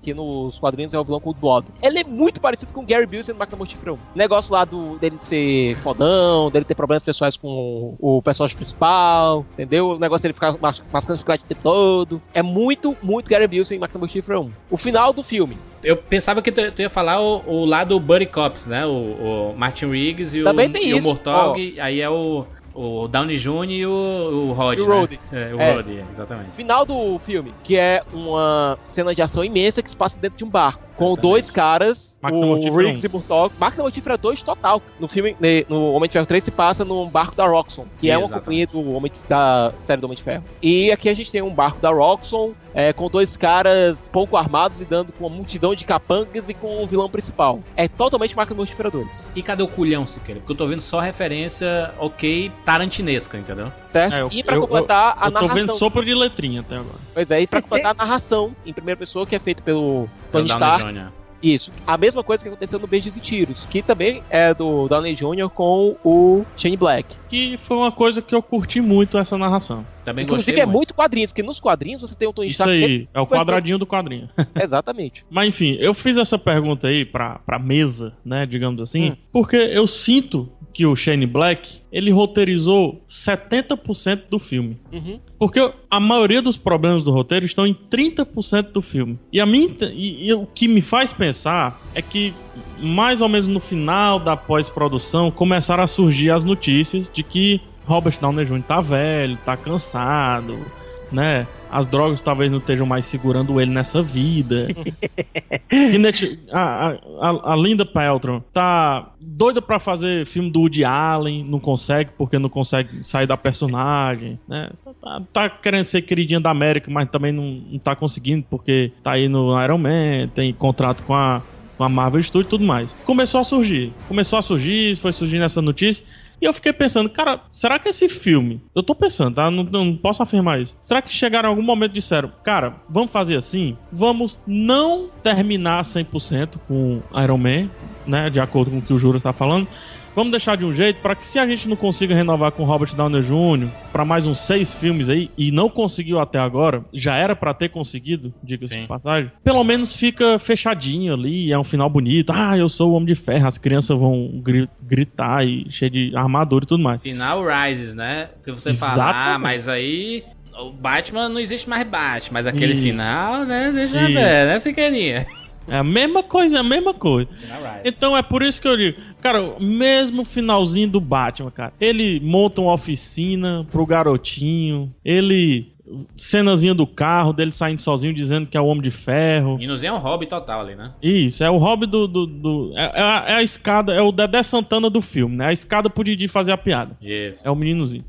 Que nos quadrinhos é o vilão Cold Blood. Ele é muito parecido com o Gary Busey no Máquina Mortífera 1. O negócio lá do, dele ser fodão, dele ter problemas pessoais com o, o personagem principal, entendeu? O negócio dele ficar mas- mascando o tempo todo. É muito, muito Gary Busey em Máquina Mortífera 1. O final do filme. Eu pensava que tu, tu ia falar o, o lado Buddy Cops, né? O, o Martin Riggs e, Também o, e o isso, Mortog, aí é o, o Downey Jr. e o, o Rod, E o né? Rhodey. É, o É. Rhodey, exatamente. Final do filme, que é uma cena de ação imensa que se passa dentro de um barco. Com dois caras, Máquina o Riggs e Murtaugh. Máquina Mortífera 2 total. No filme, no Homem de Ferro 3 se passa num barco da Roxxon, que é uma companhia do Homem de- da série do Homem de Ferro. E aqui a gente tem um barco da Roxxon, é, com dois caras pouco armados e dando com uma multidão de capangas e com o vilão principal. É totalmente Máquina Mortífera 2, E cadê o culhão, Siqueira? Porque eu tô vendo só referência, ok, tarantinesca, entendeu? certo? É, eu- e pra eu- completar a eu tô vendo narração. sopa de letrinha até agora. Pois é, e pra completar a narração em primeira pessoa, que é feita pelo Tony Stark. Jr. Isso. A mesma coisa que aconteceu no Beijos e Tiros, que também é do Downey Jr. com o Shane Black. Que foi uma coisa que eu curti muito essa narração. Também Inclusive gostei é muito quadrinhos, que nos quadrinhos você tem o Tony Isso Stark. aí, é o quadradinho do quadrinho. <laughs> Exatamente. Mas enfim, eu fiz essa pergunta aí pra, pra mesa, né, digamos assim, Hum. porque eu sinto que o Shane Black, ele roteirizou 70% do filme. Uhum. Porque a maioria dos problemas do roteiro estão em 30% do filme. E, a mim, e, e o que me faz pensar é que, mais ou menos no final da pós-produção, começaram a surgir as notícias de que Robert Downey Jr. tá velho, tá cansado, né? As drogas talvez não estejam mais segurando ele nessa vida. <laughs> A, a- a- Linda Peltron tá doida pra fazer filme do Woody Allen, não consegue porque não consegue sair da personagem, né? Tá, tá querendo ser queridinha da América, mas também não, não tá conseguindo porque tá aí no Iron Man, tem contrato com a, com a Marvel Studios e tudo mais. Começou a surgir, começou a surgir, foi surgindo essa notícia. E eu fiquei pensando, cara, será que esse filme. Eu tô pensando, tá? Não, não posso afirmar isso. Será que chegaram em algum momento e disseram, cara, vamos fazer assim? Vamos não terminar 100% com Iron Man, né? De acordo com o que o Júlio tá falando. Vamos deixar de um jeito para que se a gente não consiga renovar com Robert Downey Jr. para mais uns seis filmes aí e não conseguiu até agora, já era para ter conseguido, diga-se de passagem. Pelo menos fica fechadinho ali, é um final bonito. Ah, eu sou o Homem de Ferro, as crianças vão gri- gritar e cheio de armadura e tudo mais. Final Rises, né? Que você fala, Exatamente. ah, mas aí o Batman não existe mais Batman, mas aquele Isso. final, né? Deixa Isso. ver, né, Siqueirinha? É a mesma coisa, é a mesma coisa. Então é por isso que eu digo, cara, mesmo finalzinho do Batman, cara. Ele monta uma oficina pro garotinho, ele. Cenazinha do carro, dele saindo sozinho dizendo que é o Homem de Ferro. E nos é um hobby total ali, né? Isso, é o hobby do. do, do- é, é a, é a escada, é o Dedé Santana do filme, né? A escada pro Didi fazer a piada. Isso. É o meninozinho.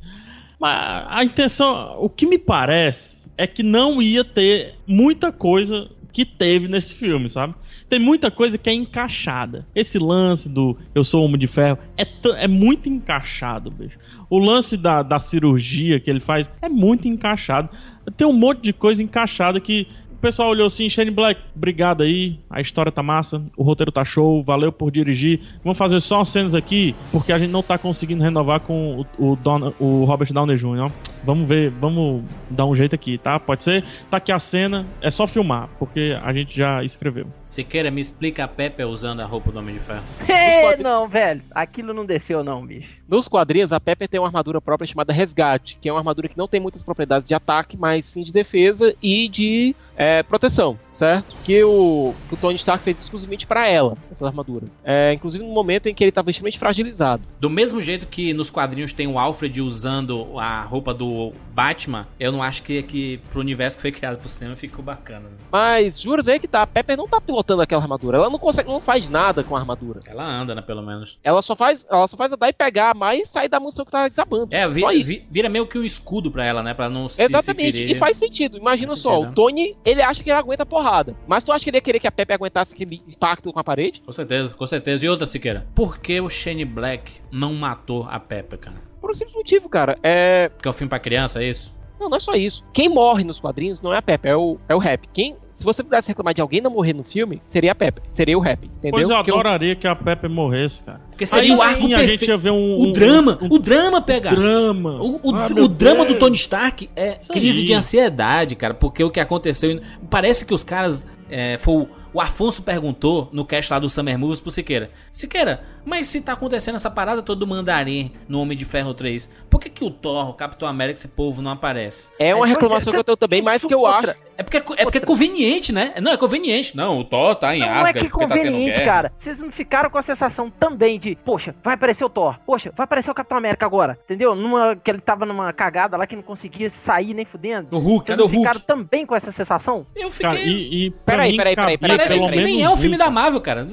Mas a intenção, o que me parece é que não ia ter muita coisa que teve nesse filme, sabe? Tem muita coisa que é encaixada. Esse lance do Eu Sou Homem de Ferro é, é muito encaixado, bicho. O lance da, da cirurgia que ele faz é muito encaixado. Tem um monte de coisa encaixada que pessoal olhou assim, Shane Black, obrigado aí, a história tá massa, o roteiro tá show, valeu por dirigir. Vamos fazer só cenas aqui, porque a gente não tá conseguindo renovar com o, o, Don- o Robert Downey Jr. ó. Vamos ver, vamos dar um jeito aqui, tá? Pode ser? Tá aqui a cena, é só filmar, porque a gente já escreveu. Siqueira, me explica a Pepe usando a roupa do Homem de Ferro. <laughs> É, não, velho. Aquilo não desceu, não, bicho. Nos quadrinhos, a Pepper tem uma armadura própria chamada Resgate, que é uma armadura que não tem muitas propriedades de ataque, mas sim de defesa e de é, proteção, certo? Que o, o Tony Stark fez exclusivamente pra ela, essa armadura. É, inclusive no momento em que ele estava extremamente fragilizado. Do mesmo jeito que nos quadrinhos tem o Alfred usando a roupa do Batman, eu não acho que, que pro universo que foi criado pro cinema ficou bacana. né? Mas juros aí que tá, a Pepper não tá pilotando aquela armadura. Ela não consegue, não faz nada com a armadura. Ela anda, né, pelo menos. Ela só faz, ela só faz andar e pegar mais e sair da munição que tá desabando. É, vi- só isso. vi- vira meio que um escudo pra ela, né? Pra não se, se Exatamente, e faz sentido. Imagina Faz só, sentido, o? Tony, ele acha que ele aguenta a porrada. Mas tu acha que ele ia querer que a Pepe aguentasse aquele impacto com a parede? Com certeza, com certeza. E outra, Siqueira, por que o Shane Black não matou a Peppa, cara? Por um simples motivo, cara. É. Porque é um filme pra criança, é isso? Não, não é só isso. Quem morre nos quadrinhos não é a Pepe, é o, é o Rap. Quem, se você pudesse reclamar de alguém não morrer no filme, seria a Pepe. Seria o Rap, entendeu? Pois eu Porque o- adoraria que a Pepe morresse, cara. Porque seria Aí o arco sim a perfeito. gente ia ver um... O um- drama, um o drama pega. drama. O, o- Ah, o drama Deus. do Tony Stark é Isso crise aí. de ansiedade, cara, porque o que aconteceu. Parece que os caras. É, foi o, o Afonso perguntou no cast lá do Summer Movies pro Siqueira: Siqueira, mas se tá acontecendo essa parada toda do Mandarim no Homem de Ferro 3, por que, que o Thor, o Capitão América, esse povo não aparece? É uma É, reclamação você- que eu tenho também, mas que eu outra. acho. É porque, é porque é conveniente, né? Não, é conveniente. Não, o Thor tá em Não é Asgard que porque tá tendo conveniente, guerra. cara. Vocês não ficaram com a sensação também de, poxa, vai aparecer o Thor. Poxa, vai aparecer o Capitão América agora. Entendeu? Numa que ele tava numa cagada lá que não conseguia sair nem fudendo. O Hulk, Vocês cadê o Hulk? ficaram também com essa sensação? Eu fiquei. Cara, e, e Peraí, mim peraí, peraí, cabia peraí, Parece que nem é um filme da Marvel, cara.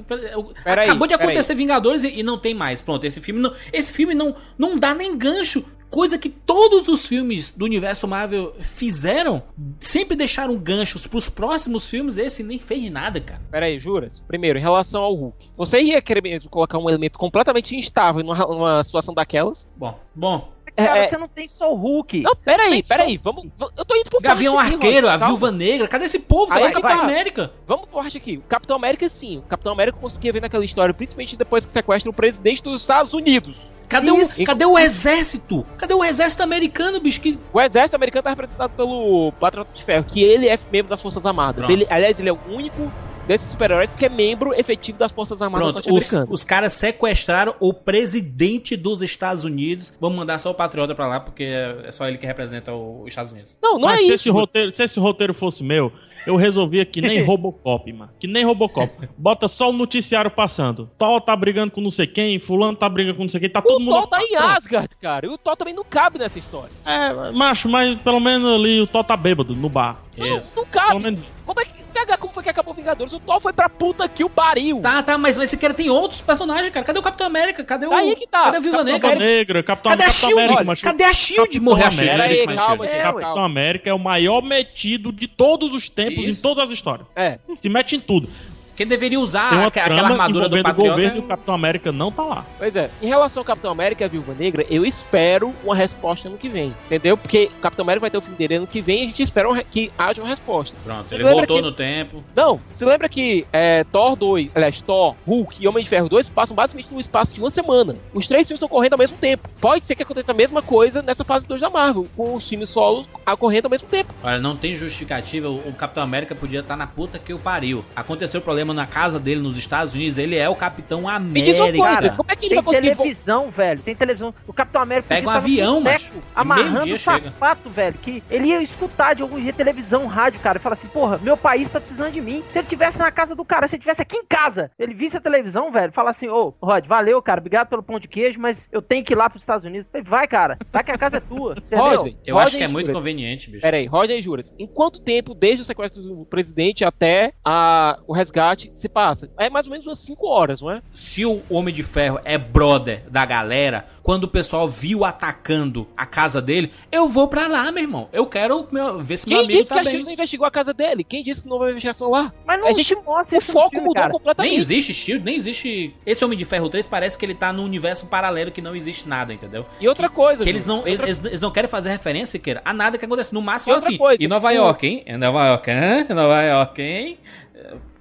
Peraí, Acabou de peraí. acontecer Vingadores e, e não tem mais. Pronto, esse filme não, esse filme não, não dá nem gancho. Coisa que todos os filmes do universo Marvel fizeram, sempre deixaram ganchos pros próximos filmes. Esse nem fez nada, cara. Pera aí, juras? Primeiro, em relação ao Hulk. Você ia querer mesmo colocar um elemento completamente instável numa, numa situação daquelas? Bom, bom. Cara, É, é- você não tem só o Hulk. Não, pera aí, Tem pera só- aí. Vamos, vamos- eu tô indo pro Gavião parte aqui, Arqueiro, a Roger, calma. Viúva Negra. Cadê esse povo? Cadê é o Capitão tá. América? Vamos por parte aqui. O Capitão América, sim. O Capitão América conseguia ver naquela história, principalmente depois que sequestra o presidente dos Estados Unidos. Cadê o, Isso. cadê o exército? Cadê o exército americano, bicho? Que... O exército americano tá representado pelo Patriota de Ferro, que ele é membro das Forças Armadas. Ele, aliás, ele é o único desses super-heróis que é membro efetivo das Forças Armadas Pronto, os, norte-americanas. os caras sequestraram o presidente dos Estados Unidos. Vamos mandar só o Patriota pra lá, porque é só ele que representa o- os Estados Unidos. Não, não Mas é se isso. esse, roteiro, se esse roteiro fosse meu, eu resolvia que nem <laughs> Robocop, mano. Que nem Robocop. Bota só o noticiário passando. Thor tá brigando com não sei quem, fulano tá brigando com não sei quem, tá todo O mundo... Thor tá em. Asgard, cara. E o Thor também não cabe nessa história. É, macho, mas pelo menos ali o Thor tá bêbado no bar. Não, Isso. não Pelo cabe. menos... Como é que. Pega como foi que acabou Vingadores? O Thor foi pra puta que o pariu. Tá, tá, mas, mas esse cara tem outros personagens, cara. Cadê o Capitão América? Cadê o. Aí que tá. Cadê a Viúva Capitão Negra? Capitão Negra, Capitão, Cadê a Capitão Shield? América. Cadê a Shield? Morreu a. Shield. Aí, calma. É, calma. Capitão América é o maior metido de todos os tempos, Isso. em todas as histórias. É. Se mete em tudo. Quem deveria usar aqua- aquela armadura do envolvendo o Patriota? governo e o Capitão América não tá lá. Pois é, em relação ao Capitão América e a Viúva Negra, eu espero uma resposta ano que vem. Entendeu? Porque o Capitão América vai ter o filme dele ano que vem e a gente espera um que haja uma resposta. Pronto, Você ele voltou que- no tempo. Não, se lembra que é, Thor 2, aliás, Thor, Hulk e Homem de Ferro 2 passam basicamente num espaço de uma semana. Os três filmes estão correndo ao mesmo tempo. Pode ser que aconteça a mesma coisa nessa fase 2 da Marvel, com os filmes solos ocorrendo ao mesmo tempo. Olha, não tem justificativa. O o Capitão América podia estar na puta que o pariu. Aconteceu o problema na casa dele nos Estados Unidos. Ele é o Capitão Me diz uma coisa, América. como é que ele Tem televisão, velho. Tem televisão. O Capitão América Pega um avião, E amarrando o chega. sapato, velho. Que ele ia escutar de algum jeito televisão, rádio, cara. E fala assim, porra, meu país tá precisando de mim. Se ele tivesse na casa do cara, se ele tivesse aqui em casa, ele visse a televisão, velho, fala assim, ô, Rod, valeu, cara, obrigado pelo pão de queijo, mas eu tenho que ir lá pros Estados Unidos. Ele, vai, cara, vai que a casa é tua. <laughs> Roger, Eu acho Roger que é muito Juras. conveniente, bicho. Pera aí, Roger e Juras. Em quanto tempo, desde o sequestro do presidente até a, o resgate, se passa? É mais ou menos umas 5 horas, não é? Se o Homem de Ferro é brother da galera, quando o pessoal viu atacando a casa dele, eu vou pra lá, meu irmão. Eu quero meu- ver se meu Quem amigo disse tá que a bem. Shield não investigou a casa dele? Quem disse que não houve investigação lá? Mas não A gente- se mostra O foco filme, mudou cara. completamente. Nem existe Shield, nem existe. Esse Homem de Ferro 3 parece que ele tá num universo paralelo que não existe nada, entendeu? E outra coisa, Que eles não, outra- eles- eles não querem fazer referência, Siqueira, a nada que acontece. No máximo, E assim. coisa, em Nova o- York, hein? Em Nova York, hein? Nova York, hein?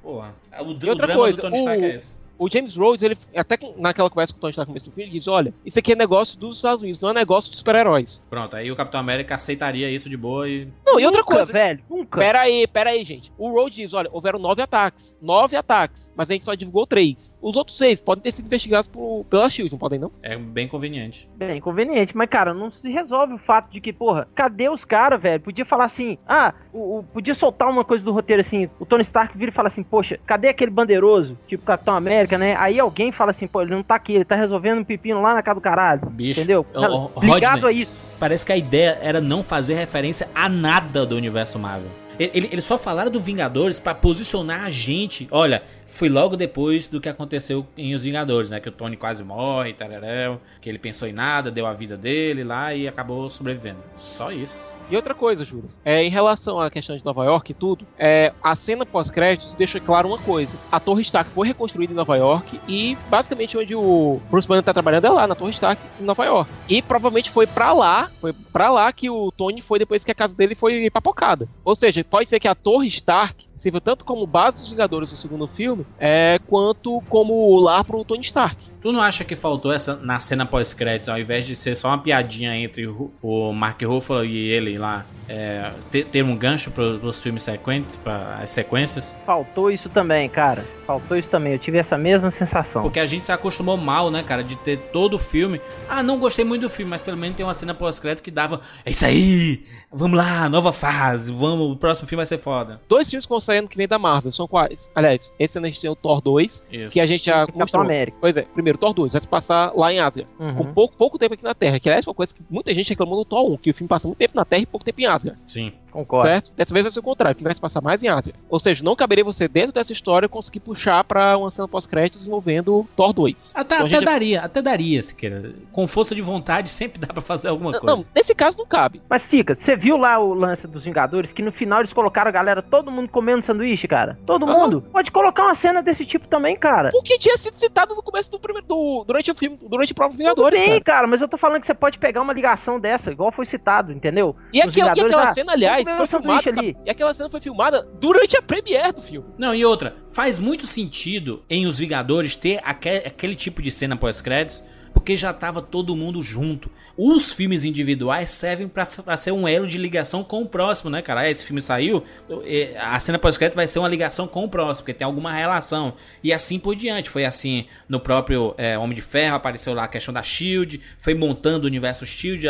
Porra. O, E outra coisa, do Tony Stark o- é esse. O James Rhodes, ele até que naquela conversa com o Tony Stark no começo do filme, ele diz: olha, isso aqui é negócio dos Estados Unidos, não é negócio de super-heróis. Pronto, aí o Capitão América aceitaria isso de boa e. Não, e outra Nunca, coisa. velho, nunca. Pera aí, pera aí, gente. O Rhodes diz: olha, houveram nove ataques. Nove ataques, mas a gente só divulgou três. Os outros seis podem ter sido investigados por, pela Shield, não podem, não? É bem conveniente. Bem inconveniente, mas cara, não se resolve o fato de que, porra, cadê os caras, velho? Podia falar assim, ah, o, o- podia soltar uma coisa do roteiro assim, o Tony Stark vira e fala assim, poxa, cadê aquele bandeiroso, tipo Capitão América, né? Aí alguém fala assim, pô, ele não tá aqui, ele tá resolvendo um pepino lá na casa do caralho, Bicho, entendeu? ô, ô, Ligado Rodney. a isso. Parece que a ideia era não fazer referência a nada do universo Marvel. Ele- Eles só falaram do Vingadores pra posicionar a gente. Olha, foi logo depois do que aconteceu em Os Vingadores, né? Que o Tony quase morre, tararel, que ele pensou em nada, deu a vida dele lá e acabou sobrevivendo. Só isso. E outra coisa, Juras, é, em relação à questão de Nova York e tudo, é, a cena pós-créditos deixa claro uma coisa. A Torre Stark foi reconstruída em Nova York e basicamente onde o Bruce Banner tá trabalhando é lá, na Torre Stark, em Nova York. E provavelmente foi pra lá, foi pra lá que o Tony foi depois que a casa dele foi papocada. Ou seja, pode ser que a Torre Stark sirva tanto como base dos Vingadores do segundo filme, é, quanto como lar pro Tony Stark. Tu não acha que faltou essa na cena pós-créditos, ao invés de ser só uma piadinha entre o, Mark Ruffalo e ele lá, é, ter, ter um gancho pro, pros filmes sequentes, para as sequências? Faltou isso também, cara. Faltou isso também. Eu tive essa mesma sensação. Porque a gente se acostumou mal, né, cara, de ter todo o filme. Ah, não gostei muito do filme, mas pelo menos tem uma cena pós-crédito que dava. É isso aí! Vamos lá, nova fase, vamos, o próximo filme vai ser foda. Dois filmes que vão sair ano que vem da Marvel são quais? Aliás, esse ano a gente tem o Thor 2, Isso. que a gente já Capitão. América. Pois é, primeiro Thor 2, vai se passar lá em Ásia. Uhum. Com pouco, pouco tempo aqui na Terra. Que aliás é uma coisa que muita gente reclamou do Thor 1, que o filme passa muito tempo na Terra e pouco tempo em Ásia. Sim. Concordo. Certo? Dessa vez vai ser o contrário, o filme vai se passar mais em Ásia. Ou seja, não caberia você, dentro dessa história, conseguir puxar pra uma cena pós-créditos envolvendo Thor 2. Até, Então até gente- daria, até daria, se queira. Com força de vontade sempre dá pra fazer alguma Não, coisa. não, nesse caso não cabe. Mas, Sica, você viu lá o lance dos Vingadores? Que no final eles colocaram a galera, todo mundo comendo sanduíche, cara? Todo Aham. mundo. Pode colocar uma cena desse tipo também, cara. Porque tinha sido citado no começo do primeiro. Do, durante o filme, durante o próprio Tudo Vingadores, bem, cara. cara. mas eu tô falando que você pode pegar uma ligação dessa, igual foi citado, entendeu? E, Nos aquela, e Vingadores, aquela ah, cena, aliás, comer foi filmada. ali. E aquela cena foi filmada durante a premiere do filme. Não, e outra, faz muito sentido em Os Vingadores ter aque- aquele tipo de cena pós-créditos, porque já tava todo mundo junto. Os filmes individuais servem pra ser um elo de ligação com o próximo, né, cara? Ah, Esse filme saiu, eh, a cena pós-crédito vai ser uma ligação com o próximo, porque tem alguma relação. E assim por diante. Foi assim no próprio eh, Homem de Ferro, apareceu lá a questão da Shield, foi montando o universo Shield,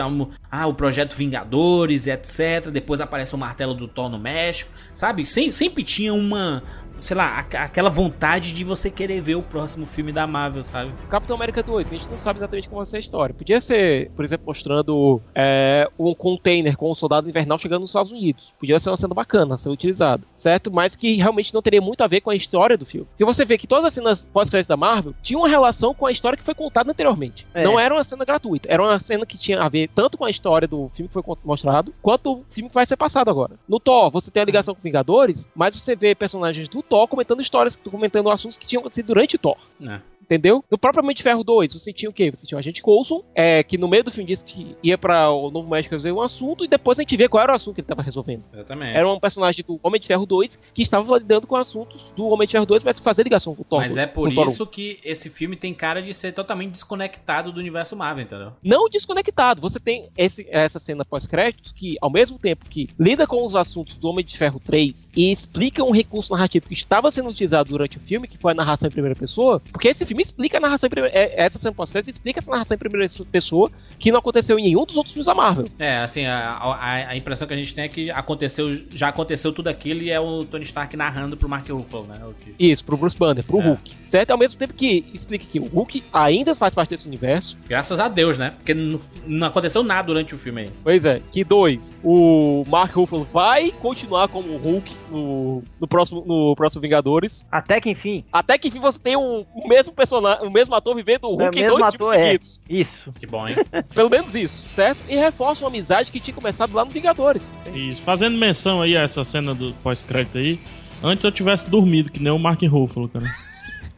ah, o projeto Vingadores, etc. Depois aparece o martelo do Thor no México, sabe? Sem- sempre tinha uma, sei lá, a- aquela vontade de você querer ver o próximo filme da Marvel, sabe? Capitão América 2, a gente não sabe exatamente como vai ser a história. Podia ser, por exemplo, mostrando é, um container com um soldado invernal chegando nos Estados Unidos. Podia ser uma cena bacana, ser utilizado, certo? Mas que realmente não teria muito a ver com a história do filme. Porque você vê que todas as cenas pós-créditos da Marvel tinham uma relação com a história que foi contada anteriormente. É. Não era uma cena gratuita, era uma cena que tinha a ver tanto com a história do filme que foi mostrado, quanto o filme que vai ser passado agora. No Thor, você tem a ligação com Vingadores, mas você vê personagens do Thor comentando histórias, comentando assuntos que tinham acontecido durante Thor. É. Entendeu? No próprio Homem de Ferro 2, você tinha o quê? Você tinha o agente Coulson, é, que no meio do filme disse que ia pra o Novo México resolver um assunto, e depois a gente vê qual era o assunto que ele tava resolvendo. Exatamente. Era um personagem do Homem de Ferro 2 que estava lidando com assuntos do Homem de Ferro 2, mas fazer ligação com o Thor. Mas é 2, por com o Thor 1. isso que esse filme tem cara de ser totalmente desconectado do universo Marvel, entendeu? não desconectado. Você tem esse- essa cena pós-créditos que, ao mesmo tempo que lida com os assuntos do Homem de Ferro 3 e explica um recurso narrativo que estava sendo utilizado durante o filme, que foi a narração em primeira pessoa, porque esse filme explica a narração em primeira é- essa cena pós-créditos explica essa narração em primeira pessoa que não aconteceu em nenhum dos outros filmes da Marvel. É, assim, a, a, a impressão que a gente tem é que aconteceu, já aconteceu tudo aquilo e é o Tony Stark narrando pro Mark Ruffalo, né? O que- Isso, pro Bruce Banner, pro É. Hulk. Certo? Ao mesmo tempo que explica que o Hulk ainda faz parte desse universo. Graças a Deus, né? Porque não, não aconteceu nada durante o filme aí. Pois é. Que dois, o Mark Ruffalo vai continuar como o Hulk no, no, próximo, no próximo Vingadores. Até que enfim. Até que enfim você tem um, o mesmo personagem, o mesmo ator vivendo o É, Hulk em mesmo dois filmes ator, é. seguidos. Isso. Que bom, hein? <laughs> Pelo menos isso, certo? E reforça uma amizade que tinha começado lá no Vingadores. Isso. Fazendo menção aí a essa cena do pós-crédito aí, antes eu tivesse dormido, que nem o Mark Ruffalo, cara.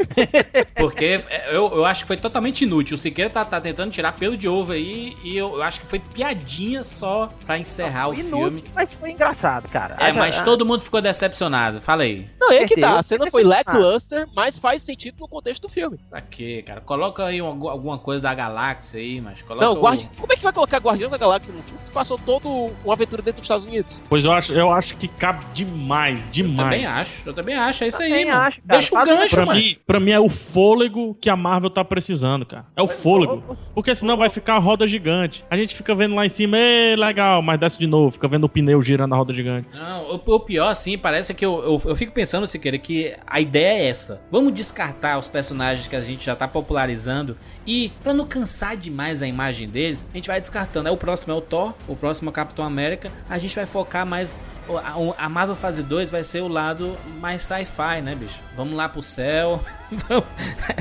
<laughs> Porque é, eu, eu acho que foi totalmente inútil. O Siqueira tá, tá tentando tirar pelo de ovo aí e eu, eu acho que foi piadinha só pra encerrar o Inútil, filme. mas foi engraçado, cara. É, mas todo mundo ficou decepcionado. Fala aí. Não, é que tá. A cena foi lackluster, mas faz sentido no contexto do filme. Pra quê, cara? Coloca aí um- alguma coisa da galáxia aí, mas coloca Não, o- Guardi... como é que vai colocar Guardiões da Galáxia no filme que se passou toda uma aventura dentro dos Estados Unidos? Pois eu acho, eu acho que cabe demais, Eu demais. também acho, eu também acho. É isso aí, Também mano. acho, cara. Deixa o um gancho, Pra mano. mim, pra mim é o fôlego que a Marvel tá precisando, cara. É o fôlego. Porque senão vai ficar a roda gigante. A gente fica vendo lá em cima, é legal, mas desce de novo, fica vendo o pneu girando a roda gigante. Não, o, o pior, assim, parece que eu, eu, eu fico pensando, Siqueira, que a ideia é essa. Vamos descartar os personagens que a gente já tá popularizando e, pra não cansar demais a imagem deles, a gente vai descartando. Aí o próximo é o Thor, o próximo é o Capitão América, a gente vai focar mais o- a, a Marvel fase 2 vai ser o lado mais sci-fi, né, bicho? Vamos lá pro céu. <laughs>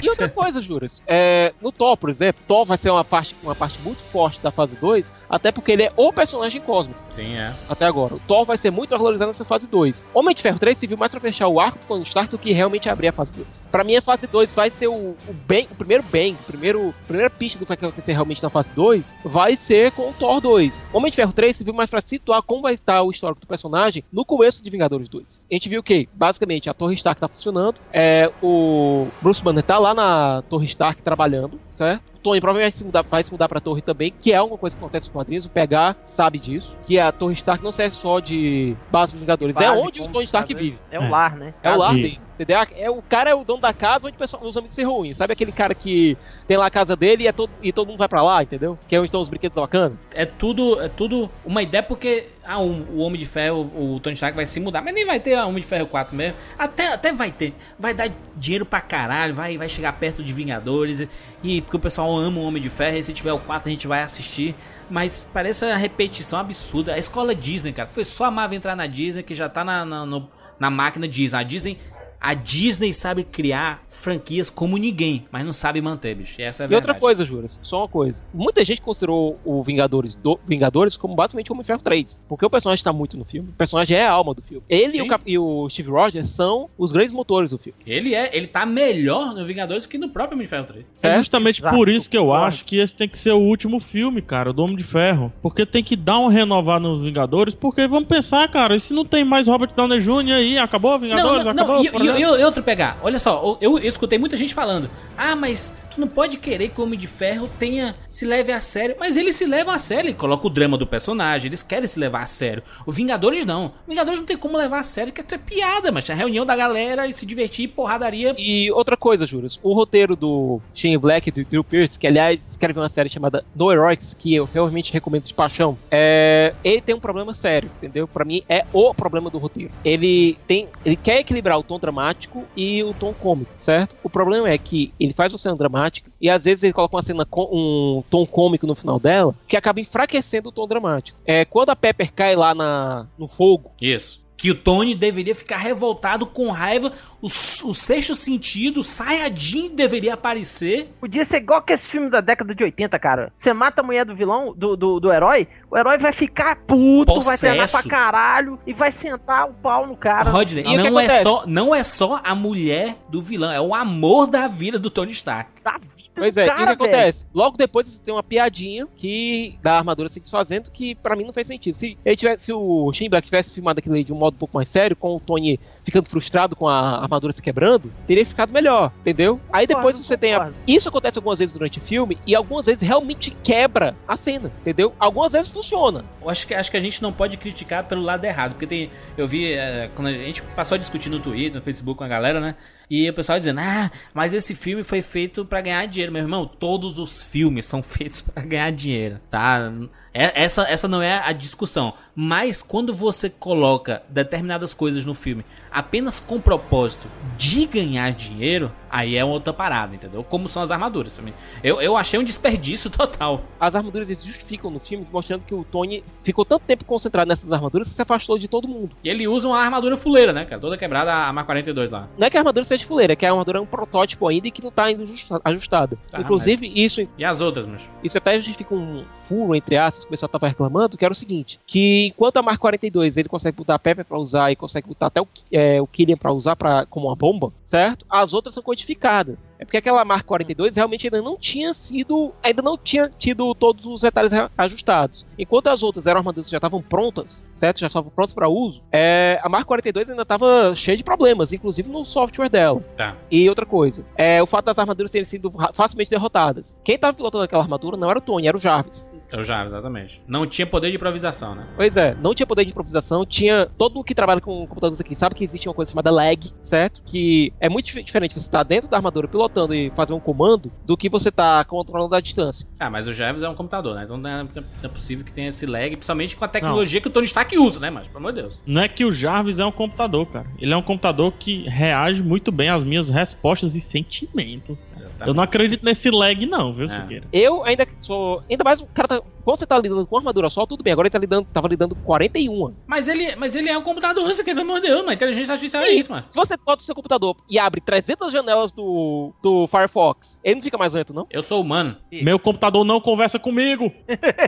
E outra coisa, Juras, é, no Thor, por exemplo, Thor vai ser uma parte, uma parte muito forte da fase 2, até porque ele é o personagem cósmico Sim, é. até agora. O Thor vai ser muito valorizado nessa fase 2. Homem de Ferro 3 serviu mais pra fechar o arco do Tony Stark do que realmente abrir a fase 2. Pra mim, a fase 2 vai ser o, o, o primeiro bang, o primeiro, a primeira pista do que vai acontecer realmente na fase 2, vai ser com o Thor 2. Homem de Ferro 3 serviu mais pra situar como vai estar o histórico do personagem no começo de Vingadores 2. A gente viu que, basicamente, a Torre Stark tá funcionando, é, o Bruce Banner tá lá na Torre Stark trabalhando, certo? O Tony provavelmente vai se mudar, vai se mudar pra torre também, que é uma coisa que acontece com quadrinhos. O Pegar sabe disso. Que a Torre Stark não serve só de base dos Vingadores. é Base, onde o Tony Stark sabe? vive. É o É. lar, né? É o lar dele. Entendeu? É, o cara é o dono da casa onde o pessoal, os amigos se ruins. Sabe aquele cara que tem lá a casa dele e, é todo, e todo mundo vai pra lá, entendeu? Que é onde estão os brinquedos bacanas. É tudo, é tudo uma ideia porque ah, o, o Homem de Ferro, o Tony Stark vai se mudar, mas nem vai ter a Homem de Ferro 4 mesmo. Até, até vai ter. Vai dar dinheiro pra caralho, vai, vai chegar perto de Vingadores. E porque o pessoal ama o Homem de Ferro, e se tiver o 4 a gente vai assistir. Mas parece uma repetição absurda. A escola Disney, cara, foi só a Marvel entrar na Disney que já tá na, na, no- na máquina Disney. A Disney. A Disney sabe criar franquias como ninguém, mas não sabe manter, bicho. E essa é a E outra verdade. coisa, Juras, só uma coisa. Muita gente considerou o Vingadores, do, Vingadores como basicamente o Homem de Ferro 3. Porque o personagem tá muito no filme. O personagem é a alma do filme. Ele e o. Cap- e o Steve Rogers são os grandes motores do filme. Ele é, ele tá melhor no Vingadores que no próprio Homem de Ferro 3. É justamente Exato, por isso que eu acho que esse tem que ser o último filme, cara, do Homem de Ferro. Porque tem que dar um renovar nos Vingadores, porque vamos pensar, cara, e se não tem mais Robert Downey Jr. aí, acabou Vingadores, não, não, acabou? não. E, e-? E- e outro pegar, olha só, eu, eu escutei muita gente falando: ah, mas tu não pode querer que o Homem de Ferro tenha se leve a sério. Mas eles se levam a sério, ele coloca o drama do personagem, eles querem se levar a sério. O Vingadores não. O Vingadores não tem como levar a sério, que é piada, mas é a reunião da galera e se divertir, porradaria. E outra coisa, Juras, o roteiro do Shane Black do Drew Pierce, que aliás escreve uma série chamada No Heroics, que eu realmente recomendo de paixão, é... ele tem um problema sério, entendeu? Pra mim é o problema do roteiro. Ele tem, ele quer equilibrar o tom dramático e o tom cômico, certo? O problema é que ele faz uma cena dramática e às vezes ele coloca uma cena com um tom cômico no final dela, que acaba enfraquecendo o tom dramático. É quando a Pepper cai lá na, no fogo Isso. Que o Tony deveria ficar revoltado com raiva, o, o sexto sentido, o Sayajin deveria aparecer. Podia ser igual que esse filme da década de 80, cara. Você mata a mulher do vilão, do, do, do herói, o herói vai ficar puto, vai treinar pra Possesso. caralho e vai sentar o pau no cara. Rodney, E não é, só, não é só a mulher do vilão, é o amor da vida do Tony Stark. Da Pois é, e o cara, que acontece? Logo depois você tem uma piadinha que da armadura se desfazendo, que pra mim não fez sentido. Se, ele tivesse, se o Shane Black tivesse filmado aquilo ali de um modo um pouco mais sério, com o Tony ficando frustrado com a armadura se quebrando, teria ficado melhor, entendeu? Aí depois Concordo, você tem a. concordo. Isso acontece algumas vezes durante o filme, e algumas vezes realmente quebra a cena, entendeu? Algumas vezes funciona. Eu acho que, acho que a gente não pode criticar pelo lado errado, porque tem. Eu vi. é, quando a gente passou a discutir no Twitter, no Facebook com a galera, né? E o pessoal dizendo, ah, mas esse filme foi feito pra ganhar dinheiro. Meu irmão, todos os filmes são <laughs> feitos pra ganhar dinheiro, tá? É- essa, essa não é a discussão. Mas quando você coloca determinadas coisas no filme apenas com propósito de ganhar dinheiro, aí é outra parada, entendeu? Como são as armaduras também. Eu, eu achei um desperdício <laughs> total. As armaduras eles justificam no filme, mostrando que o Tony ficou tanto tempo concentrado nessas armaduras que se afastou de todo mundo. E ele usa uma armadura fuleira, né, cara? Toda quebrada, a Mar 42 lá. Não é que a armadura seja fuleira, é que a armadura é um protótipo ainda e que não tá ainda justa- ajustada. Tá, Inclusive, isso, E as outras, mas. isso até justifica um furo, entre aspas, que o pessoal tava reclamando, que era o seguinte, que enquanto a Mark 42 ele consegue botar a Pepper pra usar e consegue botar até o, é, o Killian pra usar pra, como uma bomba, certo? As outras são codificadas. É porque aquela Mark 42 realmente ainda não tinha sido, ainda não tinha tido todos os detalhes ajustados. Enquanto as outras eram armaduras que já estavam prontas, certo? Já estavam prontas pra uso, é, a Mark 42 ainda tava cheia de problemas, inclusive no software dela. Tá. E outra coisa, é o fato das armaduras terem sido facilmente derrotadas. Quem tava pilotando aquela armadura não era o Tony, era o Jarvis. Eu já, exatamente. Não tinha poder de improvisação, né? Pois é, não tinha poder de improvisação, tinha. Todo que trabalha com computadores aqui sabe que existe uma coisa chamada lag, certo? Que é muito dif- diferente você estar dentro da armadura pilotando e fazer um comando do que você tá controlando a distância. Ah, mas o Jarvis é um computador, né? Então não é, não é possível que tenha esse lag, principalmente com a tecnologia que o Tony Stark usa, né? Mas, pelo amor de Deus. Não é que o Jarvis é um computador, cara. Ele é um computador que reage muito bem às minhas respostas e sentimentos. cara. Eu não acredito nesse lag, não, viu, É. Siqueira? Eu ainda sou. Ainda mais o cara tá quando você tá lidando com armadura só, tudo bem. Agora ele tá lidando, tava lidando com 41. Mas ele, mas ele é um computador, você quer, pelo amor de Deus, mano. Inteligência artificial é Sim. isso, mano. Se você bota o seu computador e abre 300 janelas do, do Firefox, ele não fica mais lento, não? Eu sou humano. Meu computador não conversa comigo.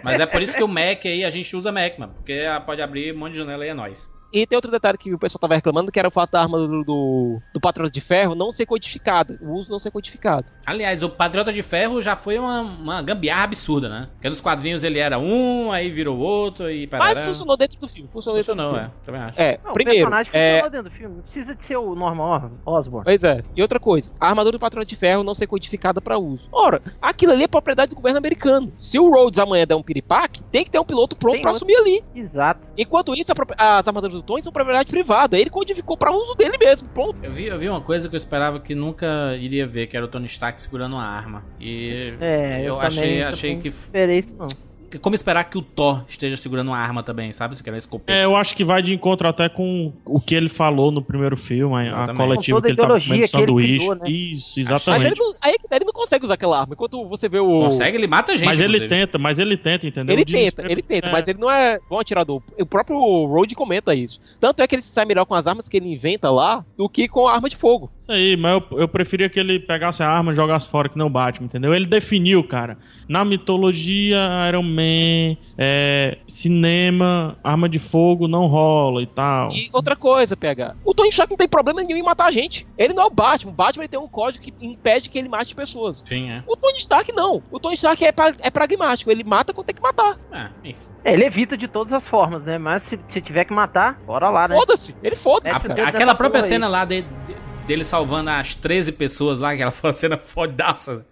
Mas é por isso que o Mac aí, a gente usa Mac, mano. Porque ah, pode abrir um monte de janela e é nóis. E tem outro detalhe que o pessoal tava reclamando, que era o fato da armadura do, do Patriota de Ferro não ser codificada. O uso não ser codificado. Aliás, o Patriota de Ferro já foi uma, uma gambiarra absurda, né? Porque nos quadrinhos ele era um, aí virou outro e parará. Mas funcionou dentro do filme. Funcionou, Funcionou, dentro é. Também acho. do filme. É, Não, o primeiro. personagem É, funcionou dentro do filme. Não precisa de ser o Norman Osborn. Pois é. E outra coisa, a armadura do Patrão de Ferro não ser codificada pra uso. Ora, aquilo ali é propriedade do governo americano. Se o Rhodes amanhã der um piripaque, tem que ter um piloto pronto Tem pra outro. assumir ali. Exato. Enquanto isso, a as armaduras do Tony são propriedade privada. Ele codificou pra uso dele mesmo. Pronto. Eu vi, eu vi uma coisa que eu esperava que nunca iria ver, que era o Tony Stark segurando uma arma. E É, eu, eu, achei, achei que, esperei isso não. Como esperar que o Thor esteja segurando uma arma também, sabe? Se quer escopeta. É, eu acho que vai de encontro até com o que ele falou no primeiro filme, a- a Exatamente. coletiva que ele tava comendo sanduíche. criou, né? Isso, Mas exatamente. ele não, aí é tá, ele não consegue usar aquela arma. Enquanto você vê o. Consegue, ele mata gente. Mas ele inclusive. tenta, mas ele tenta, entendeu? Ele tenta, ele tenta, é. mas ele não é bom atirador. O próprio Road comenta isso. Tanto é que ele se sai melhor com as armas que ele inventa lá do que com a arma de fogo. Isso aí, mas eu, eu preferia que ele pegasse a arma e jogasse fora que não Batman, entendeu? Ele definiu, cara. Na mitologia, Iron Man, é, cinema, arma de fogo não rola e tal. E outra coisa, PH. O Tony Stark não tem problema nenhum em matar a gente. Ele não é o Batman. O Batman tem um código que impede que ele mate pessoas. Sim, é. O Tony Stark não. O Tony Stark é, pra- é pragmático. Ele mata quando tem que matar. É, enfim. É, ele evita de todas as formas, né? Mas se, se tiver que matar, bora lá, né? Foda-se. Ele foda-se, É, Aquela própria aí. cena lá de- de- dele salvando as 13 pessoas lá, aquela cena fodaça.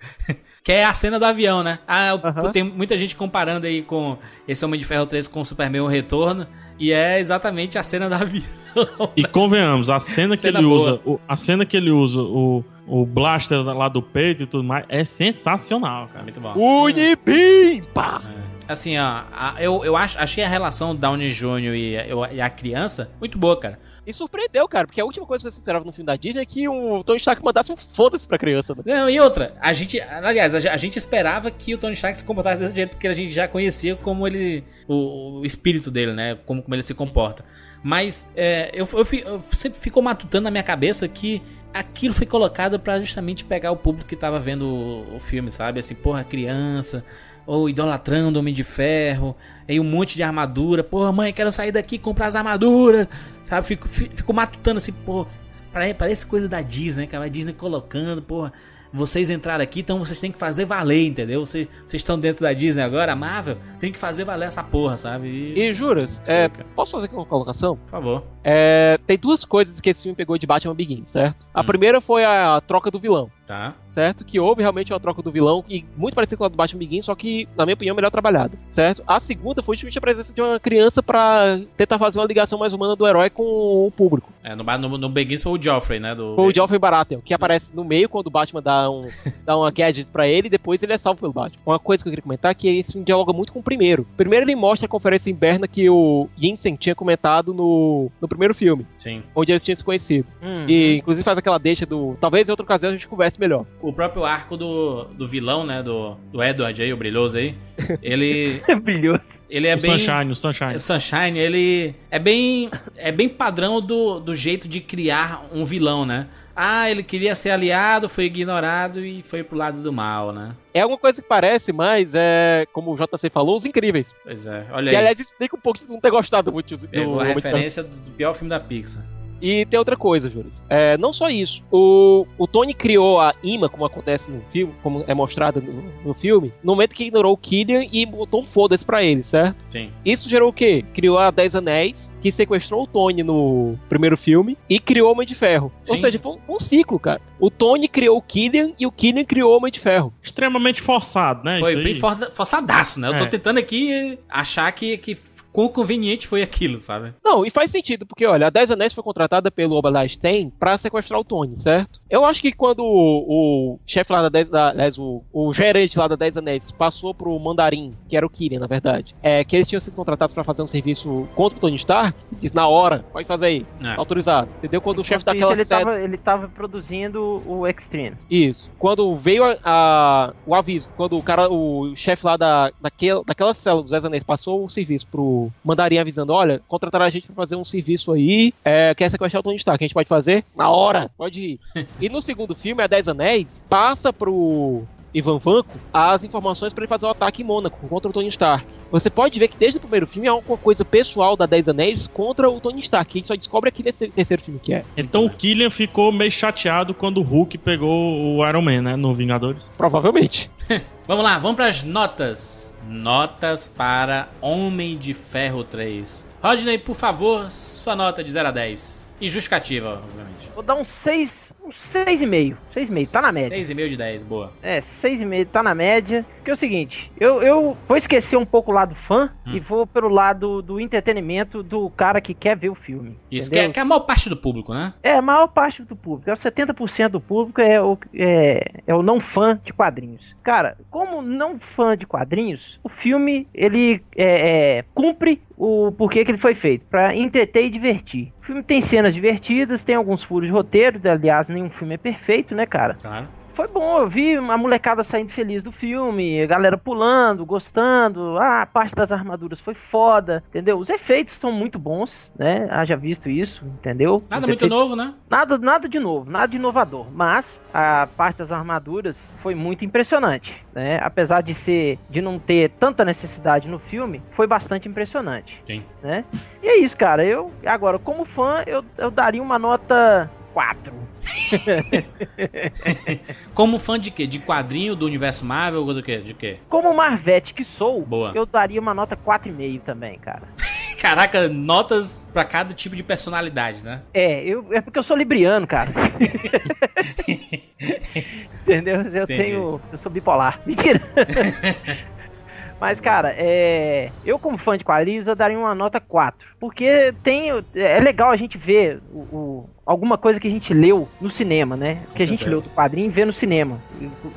Que é a cena do avião, né? Ah, tem muita gente comparando aí com esse Homem de Ferro 3 com o Superman O Retorno. E é exatamente a cena do <laughs> avião. E convenhamos, a cena que Cena ele boa. usa, o- a cena que ele usa, o, o blaster lá do peito e tudo mais, é sensacional, cara. Muito bom. Unibim! Pá! Assim, ó, eu, eu acho, achei a relação Downey Jr. E, eu- e a criança muito boa, cara. E surpreendeu, cara, porque a última coisa que você esperava no filme da Disney é que o Tony Stark mandasse um foda-se pra criança. Né? Não, e outra, a gente, aliás, a, ge- a gente esperava que o Tony Stark se comportasse desse jeito, porque a gente já conhecia como ele, o, o espírito dele, né, como, como ele se comporta. Mas é, eu, eu, eu sempre ficou matutando na minha cabeça que aquilo foi colocado pra justamente pegar o público que tava vendo o, o filme, sabe? Assim, porra, criança, ou idolatrando Homem de Ferro, aí um monte de armadura, porra, mãe, quero sair daqui e comprar as armaduras, sabe? Fico, fi- fico matutando assim, pô, pare- parece coisa da Disney, cara, a Disney colocando, porra. Vocês entraram aqui, então vocês têm que fazer valer, entendeu? Vocês, vocês estão dentro da Disney agora, a Marvel, tem que fazer valer essa porra, sabe? E, E juras, é, posso fazer aqui uma colocação? por favor. É, tem duas coisas que esse filme pegou de Batman Begins, certo? A Hum. primeira foi a troca do vilão. Tá. certo? Que houve realmente uma troca do vilão e muito parecido com a do Batman Begins, só que, na minha opinião, melhor trabalhado, certo? A segunda foi justamente a presença de uma criança pra tentar fazer uma ligação mais humana do herói com o público. É, no, no, no Begins foi o Joffrey, né? Do, Foi o Geoffrey Baratheon, que aparece no meio quando o Batman dá, um, dá uma gadget pra ele e depois ele é salvo pelo Batman. Uma coisa que eu queria comentar é que esse filme dialoga muito com o primeiro. Primeiro ele mostra a conferência interna que o Yinsen tinha comentado no, no primeiro filme, Sim. onde eles tinham se conhecido. Hum. E inclusive faz aquela deixa do. Talvez em outra ocasião a gente converse melhor. O próprio arco do, do vilão, né? Do, do Edward aí, o brilhoso aí. Ele, <laughs> Brilhou. ele é o bem. Sunshine, o Sunshine. Sunshine, ele é bem é bem padrão do, do jeito de criar um vilão, né? Ah, ele queria ser aliado, foi ignorado e foi pro lado do mal, né? É uma coisa que parece mais, é, como o JC falou, os incríveis. Pois é, olha Que aí. aliás explica um pouco de não ter gostado muito do, Pegou a Homem de Ferro. referência do pior filme da Pixar. E tem outra coisa, Juras. É, não só isso. O, o Tony criou a imã, como acontece no filme, como é mostrado no, no filme, no momento que ignorou o Killian e botou um foda-se pra ele, certo? Sim. Isso gerou o quê? Criou a Dez Anéis, que sequestrou o Tony no primeiro filme, e criou o Homem de Ferro. Ou Sim. seja, foi um, um ciclo, cara. O Tony criou o Killian e o Killian criou o Homem de Ferro. Extremamente forçado, né? Foi isso bem for- forçadaço, né? Eu tô É. tentando aqui achar que, que quão conveniente foi aquilo, sabe? Não, e faz sentido, porque olha, a Dez Anéis foi contratada pelo Stane pra sequestrar o Tony, certo? Eu acho que quando o, o chefe lá da, Dez- da aliás, o, o gerente lá da Dez Anéis passou pro Mandarim, que era o Kyrian, na verdade, é que eles tinham sido contratados pra fazer um serviço contra o Tony Stark, disse na hora, pode fazer aí, É. autorizado. Entendeu? Quando o chefe Enquanto daquela ele, sede- tava, ele tava produzindo o Extreme. Isso. Quando veio a, a- o aviso, quando o cara, o chefe lá da, daquela, daquela célula dos Dez Anéis passou o serviço pro Mandarim avisando, olha, contrataram a gente pra fazer um serviço aí, é, quer sequestrar o Tony Stark, a gente pode fazer? Na hora, pode ir. <laughs> e no segundo filme, a Dez Anéis passa pro Ivan Vanko as informações pra ele fazer o ataque em Mônaco contra o Tony Stark. Você pode ver que desde o primeiro filme há alguma coisa pessoal da Dez Anéis contra o Tony Stark, que a gente só descobre aqui nesse terceiro filme que é. Então o Killian ficou meio chateado quando o Hulk pegou o Iron Man, né? No Vingadores. Provavelmente. <laughs> Vamos lá, vamos pras notas. Notas para Homem de Ferro 3. Rodney, por favor, sua nota de 0 a 10. E justificativa, obviamente. Vou dar um 6, um 6,5. 6,5, tá na média. 6,5 de 10, boa. É, 6,5 tá na média. Porque é o seguinte, eu, eu vou esquecer um pouco o lado fã Hum. e vou pelo lado do entretenimento do cara que quer ver o filme. Isso, que é, que é a maior parte do público, né? É, a maior parte do público, é o 70% do público é o, é, é o não fã de quadrinhos. Cara, como não fã de quadrinhos, o filme, ele é, é, cumpre o porquê que ele foi feito, pra entreter e divertir. O filme tem cenas divertidas, tem alguns furos de roteiro, aliás, nenhum filme é perfeito, né, cara? Claro. Foi bom, eu vi a molecada saindo feliz do filme, a galera pulando, gostando. Ah, a parte das armaduras foi foda, entendeu? Os efeitos são muito bons, né? Haja visto isso, entendeu? Nada Os muito efeitos- novo, né? Nada, nada de novo, nada de inovador. Mas a parte das armaduras foi muito impressionante, né? Apesar de ser, de não ter tanta necessidade no filme, foi bastante impressionante, Sim. né? E é isso, cara. Eu agora, como fã, eu, eu daria uma nota 4. <laughs> Como fã de quê? De quadrinho do universo Marvel ou do quê? De quê? Como Marvete que sou, Boa. eu daria uma nota 4,5 também, cara. <laughs> Caraca, notas pra cada tipo de personalidade, né? É, eu, é porque eu sou libriano, cara. <laughs> Entendeu? Eu Entendi. tenho. Eu sou bipolar. Mentira! Mas, cara, é, eu como fã de quadrinhos, eu daria uma nota 4. Porque tem, é legal a gente ver o, o- alguma coisa que a gente leu no cinema, né? que a gente certeza. leu do quadrinho e vê no cinema.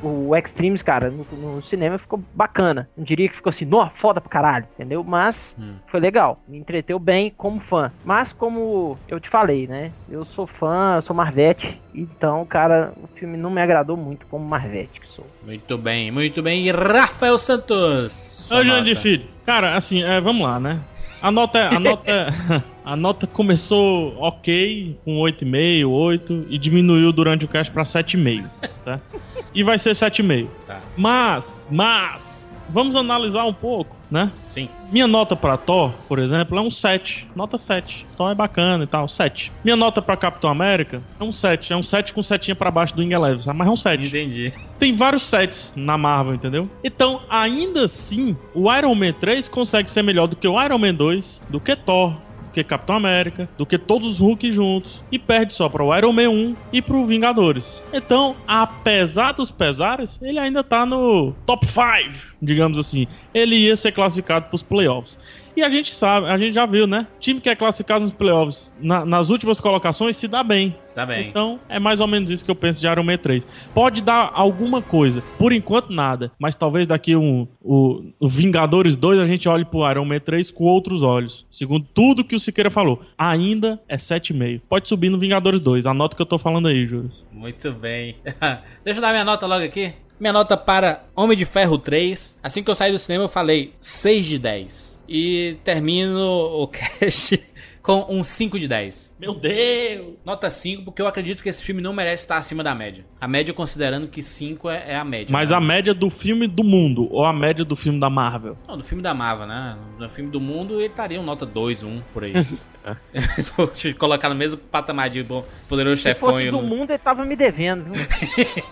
O, o Extremes, cara, no, no cinema ficou bacana. Não diria que ficou assim, nó, foda pra caralho, entendeu? Mas Hum. foi legal. Me entreteu bem como fã. Mas como eu te falei, né? Eu sou fã, eu sou Marvete. Então, cara, o filme não me agradou muito como Marvete que sou. Muito bem, muito bem. E Rafael Santos. Ô, Jandir. Filho, cara, assim, é, vamos lá, né? A nota, a nota, <laughs> a nota começou ok, com 8,5, 8, e diminuiu durante o cast pra 7,5, certo? E vai ser 7,5. Tá. Mas, mas, vamos analisar um pouco, né? Sim. Minha nota pra Thor, por exemplo, é um 7. Nota 7. Thor é bacana e tal, 7. Minha nota pra Capitão América é um 7. É um 7 com setinha pra baixo do Wing Eleven, sabe? mas é um 7 Entendi. tem vários sets na Marvel, entendeu? Então, ainda assim, o Iron Man 3 consegue ser melhor do que o Iron Man 2, do que Thor, que Capitão América, do que todos os Hulk juntos, e perde só para o Iron Man 1 e pro Vingadores. Então, apesar dos pesares, ele ainda tá no top 5, digamos assim. Ele ia ser classificado pros playoffs. E a gente sabe, a gente já viu, né? Time que é classificado nos playoffs na- nas últimas colocações se dá bem. Você tá bem. Então, é mais ou menos isso que eu penso de Iron Man 3. Pode dar alguma coisa, por enquanto nada, mas talvez daqui um, o, o Vingadores 2 a gente olhe pro Iron Man 3 com outros olhos. Segundo tudo que o Siqueira falou, ainda é 7,5. Pode subir no Vingadores 2, anota o que eu tô falando aí, Júlio. Muito bem. <laughs> Deixa eu dar minha nota logo aqui. Minha nota para Homem de Ferro 3. Assim que eu saí do cinema, eu falei 6 de 10. E termino o <laughs> cast com um 5 de 10. Meu Deus! Nota 5, porque eu acredito que esse filme não merece estar acima da média. A média considerando que 5 é, é a média. Mas né? a média do filme do mundo, ou a média do filme da Marvel? Não, do filme da Marvel, né? No filme do mundo, ele estaria um nota 2, 1, por aí. <laughs> Se for te colocar no mesmo patamar de bom, poderoso Se fosse chefão. do mundo, ele tava me devendo, viu?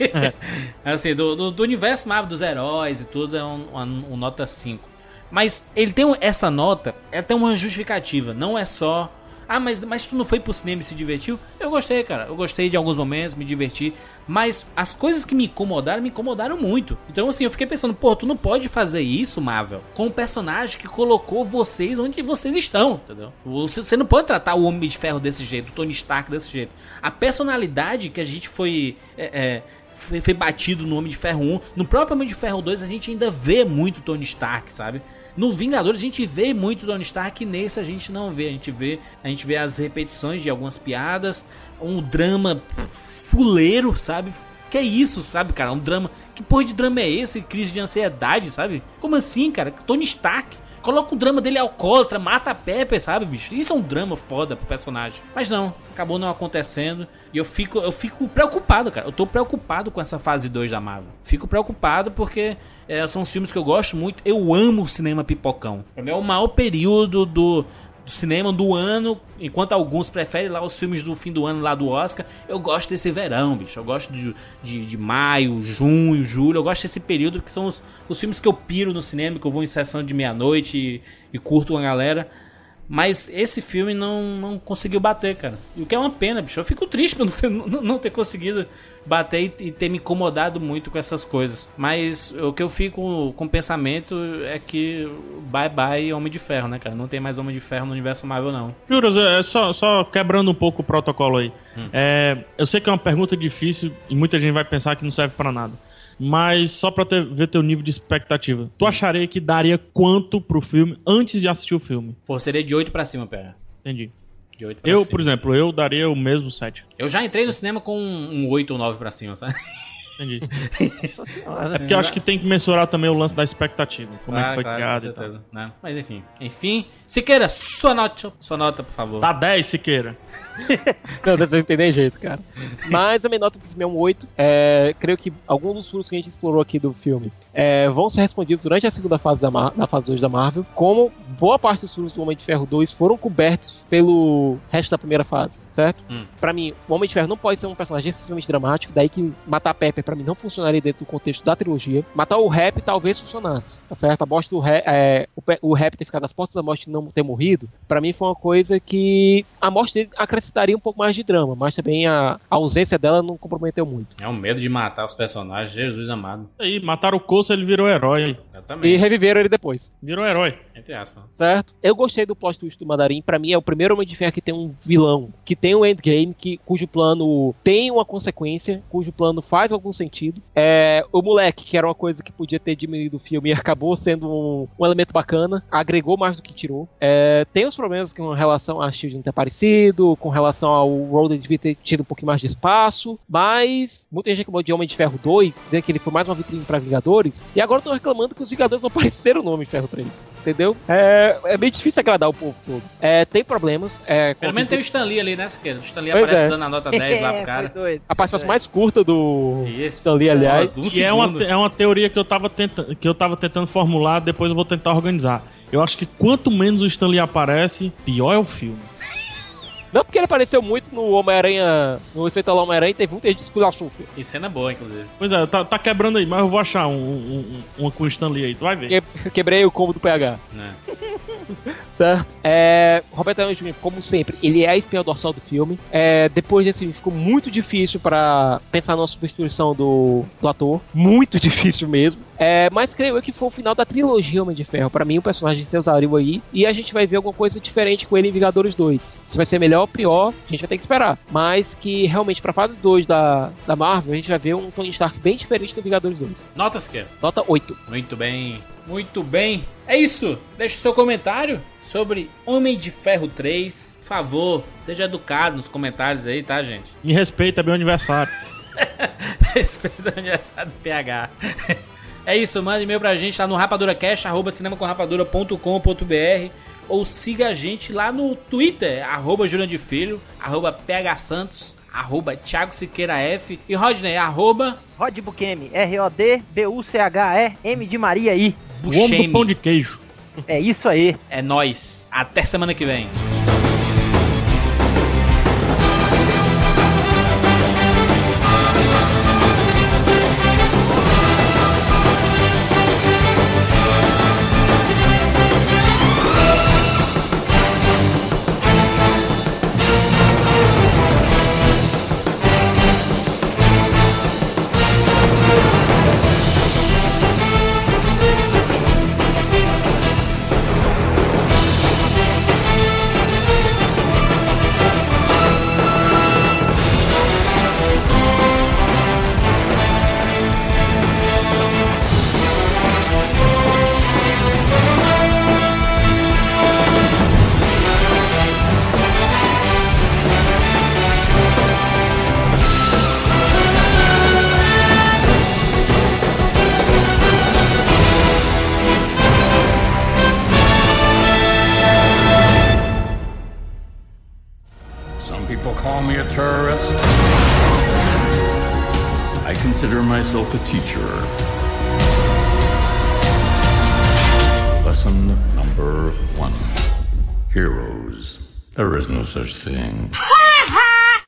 <laughs> Assim, do, do, do universo Marvel, dos heróis e tudo, é um, um- um nota 5. Mas ele tem essa nota, é até uma justificativa. Não é só. Ah, mas, mas tu não foi pro cinema e se divertiu? Eu gostei, cara. Eu gostei de alguns momentos, me diverti. Mas as coisas que me incomodaram, me incomodaram muito. Então, assim, eu fiquei pensando, pô, tu não pode fazer isso, Marvel, com um personagem que colocou vocês onde vocês estão, entendeu? Você, você não pode tratar o Homem de Ferro desse jeito, o Tony Stark desse jeito. A personalidade que a gente foi. É, é, foi, foi batido no Homem de Ferro 1. No próprio Homem de Ferro 2 a gente ainda vê muito Tony Stark, sabe? No Vingadores a gente vê muito Tony Stark, nesse a gente não vê. A gente vê, a gente vê as repetições de algumas piadas, um drama fuleiro, sabe? Que é isso, sabe, cara? Um drama. Que porra de drama é esse? Crise de ansiedade, sabe? Como assim, cara? Tony Stark. Coloca o drama dele alcoólatra, mata a Pepper, sabe, bicho? Isso é um drama foda pro personagem. Mas não, acabou não acontecendo. E eu fico, eu fico preocupado, cara. Eu tô preocupado com essa fase 2 da Marvel. Fico preocupado porque é, são filmes que eu gosto muito. Eu amo o cinema pipocão. Pra mim é o maior período do, do cinema do ano, enquanto alguns preferem lá os filmes do fim do ano lá do Oscar, eu gosto desse verão, bicho. Eu gosto de, de, de maio, junho, julho. Eu gosto desse período que são os, os filmes que eu piro no cinema, que eu vou em sessão de meia-noite e, e curto com a galera. Mas esse filme não, não conseguiu bater, cara. E o que é uma pena, bicho. Eu fico triste por não ter, <laughs> não, não ter conseguido bater e, ter me incomodado muito com essas coisas. Mas o que eu fico com o pensamento é que bye bye Homem de Ferro, né, cara? Não tem mais Homem de Ferro no universo Marvel, não. Juras, é só, só quebrando um pouco o protocolo aí. É, eu sei que é uma pergunta difícil e muita gente vai pensar que não serve pra nada. Mas só pra ter, ver teu nível de expectativa. Tu acharia que daria quanto pro filme antes de assistir o filme? Pô, seria de 8 pra cima, pera. Entendi. De 8 pra Eu, cima. por exemplo, eu daria o mesmo 7. Eu já entrei no cinema com um 8 ou 9 pra cima, sabe? Entendi. É porque eu acho que tem que mensurar também o lance da expectativa. Como é que foi claro, criado com e tal. certeza. Né? Mas enfim. Enfim. Siqueira, sua nota, sua nota, por favor. <laughs> Dá 10, Siqueira. Não, não tem nem jeito, cara. Mas a minha nota pro filme é um 8. É, creio que alguns dos furos que a gente explorou aqui do filme é, vão ser respondidos durante a segunda fase da, Mar- da fase 2 da Marvel. Como boa parte dos furos do Homem de Ferro 2 foram cobertos pelo resto da primeira fase, certo? Hum. Pra mim, o Homem de Ferro não pode ser um personagem excessivamente dramático, daí que matar Pepper pra mim não funcionaria dentro do contexto da trilogia. Matar o Rap talvez funcionasse, tá certo? A morte do Rap, é, o, o Rap ter ficado nas portas da morte e não ter morrido, pra mim foi uma coisa que a morte dele acrescentaria um pouco mais de drama, mas também a, a ausência dela não comprometeu muito. É um medo de matar os personagens, Jesus amado. Aí, mataram o Coço, ele virou herói. Também. E reviveram ele depois. Virou herói. Entre aspas. certo? Eu gostei do plot twist do Mandarim. Pra mim é o primeiro Homem de Ferro que tem um vilão, que tem um endgame, que, cujo plano tem uma consequência, cujo plano faz algum sentido. É, o moleque, que era uma coisa que podia ter diminuído o filme, e <laughs> acabou sendo um, um elemento bacana, agregou mais do que tirou. É, tem os problemas com relação a Shield não ter aparecido, com relação ao Road devia ter tido um pouquinho mais de espaço, mas muita gente reclamou de Homem de Ferro 2, dizendo que ele foi mais uma vitrine pra Vingadores, e agora estão reclamando que os Vingadores não <laughs> apareceram no Homem de Ferro 3, entendeu? É, é meio difícil agradar o povo todo. É, tem problemas. É, Pelo menos tem o Stan Lee ali, né, Siqueira? O Stan Lee Pois aparece é. dando a nota 10 lá pro <laughs> cara. Doido. a participação mais curta do Isso. Stan Lee, aliás. Um Que é uma, é uma teoria que eu, tava tentando, que eu tava tentando formular, depois eu vou tentar organizar. Eu acho que quanto menos o Stanley aparece, pior é o filme. Não porque ele apareceu muito no Homem-Aranha, no Espetacular Homem-Aranha, teve muita gente que esculachou o filme. E cena boa, inclusive. Pois é, tá, tá quebrando aí, mas eu vou achar um, um, um, uma com o Stanley aí, tu vai ver. Que- Quebrei o combo do PH, Né? <laughs> certo? É, Roberto Downey Jr., como sempre, ele é a espinha dorsal do filme. É, depois desse filme ficou muito difícil pra pensar numa substituição do, do ator. Muito <laughs> difícil mesmo. É, mas creio eu que foi o final da trilogia Homem de Ferro. Pra mim, o personagem se usariu aí. E a gente vai ver alguma coisa diferente com ele em Vingadores 2. Se vai ser melhor ou pior, a gente vai ter que esperar. Mas que realmente, pra fase 2 da, da Marvel, a gente vai ver um Tony Stark bem diferente do Vingadores 2. Nota, Siqueira. Nota 8. Muito bem. Muito bem. É isso. Deixe seu comentário sobre Homem de Ferro 3. Por favor, seja educado nos comentários aí, tá, gente? Me respeita, meu aniversário. <laughs> Respeito o aniversário do PH. <laughs> É isso, manda e-mail pra gente lá no rapaduracast, arroba cinemacomrapadura.com.br ou siga a gente lá no Twitter, arroba de Filho, arroba PH Santos, arroba Thiago Siqueira F e Rodney, arroba Rod Buchemi, R-O-D-B-U-C-H-E, M de Maria I. O homem do pão de queijo. É isso aí. É nóis. Até semana que vem. Such thing.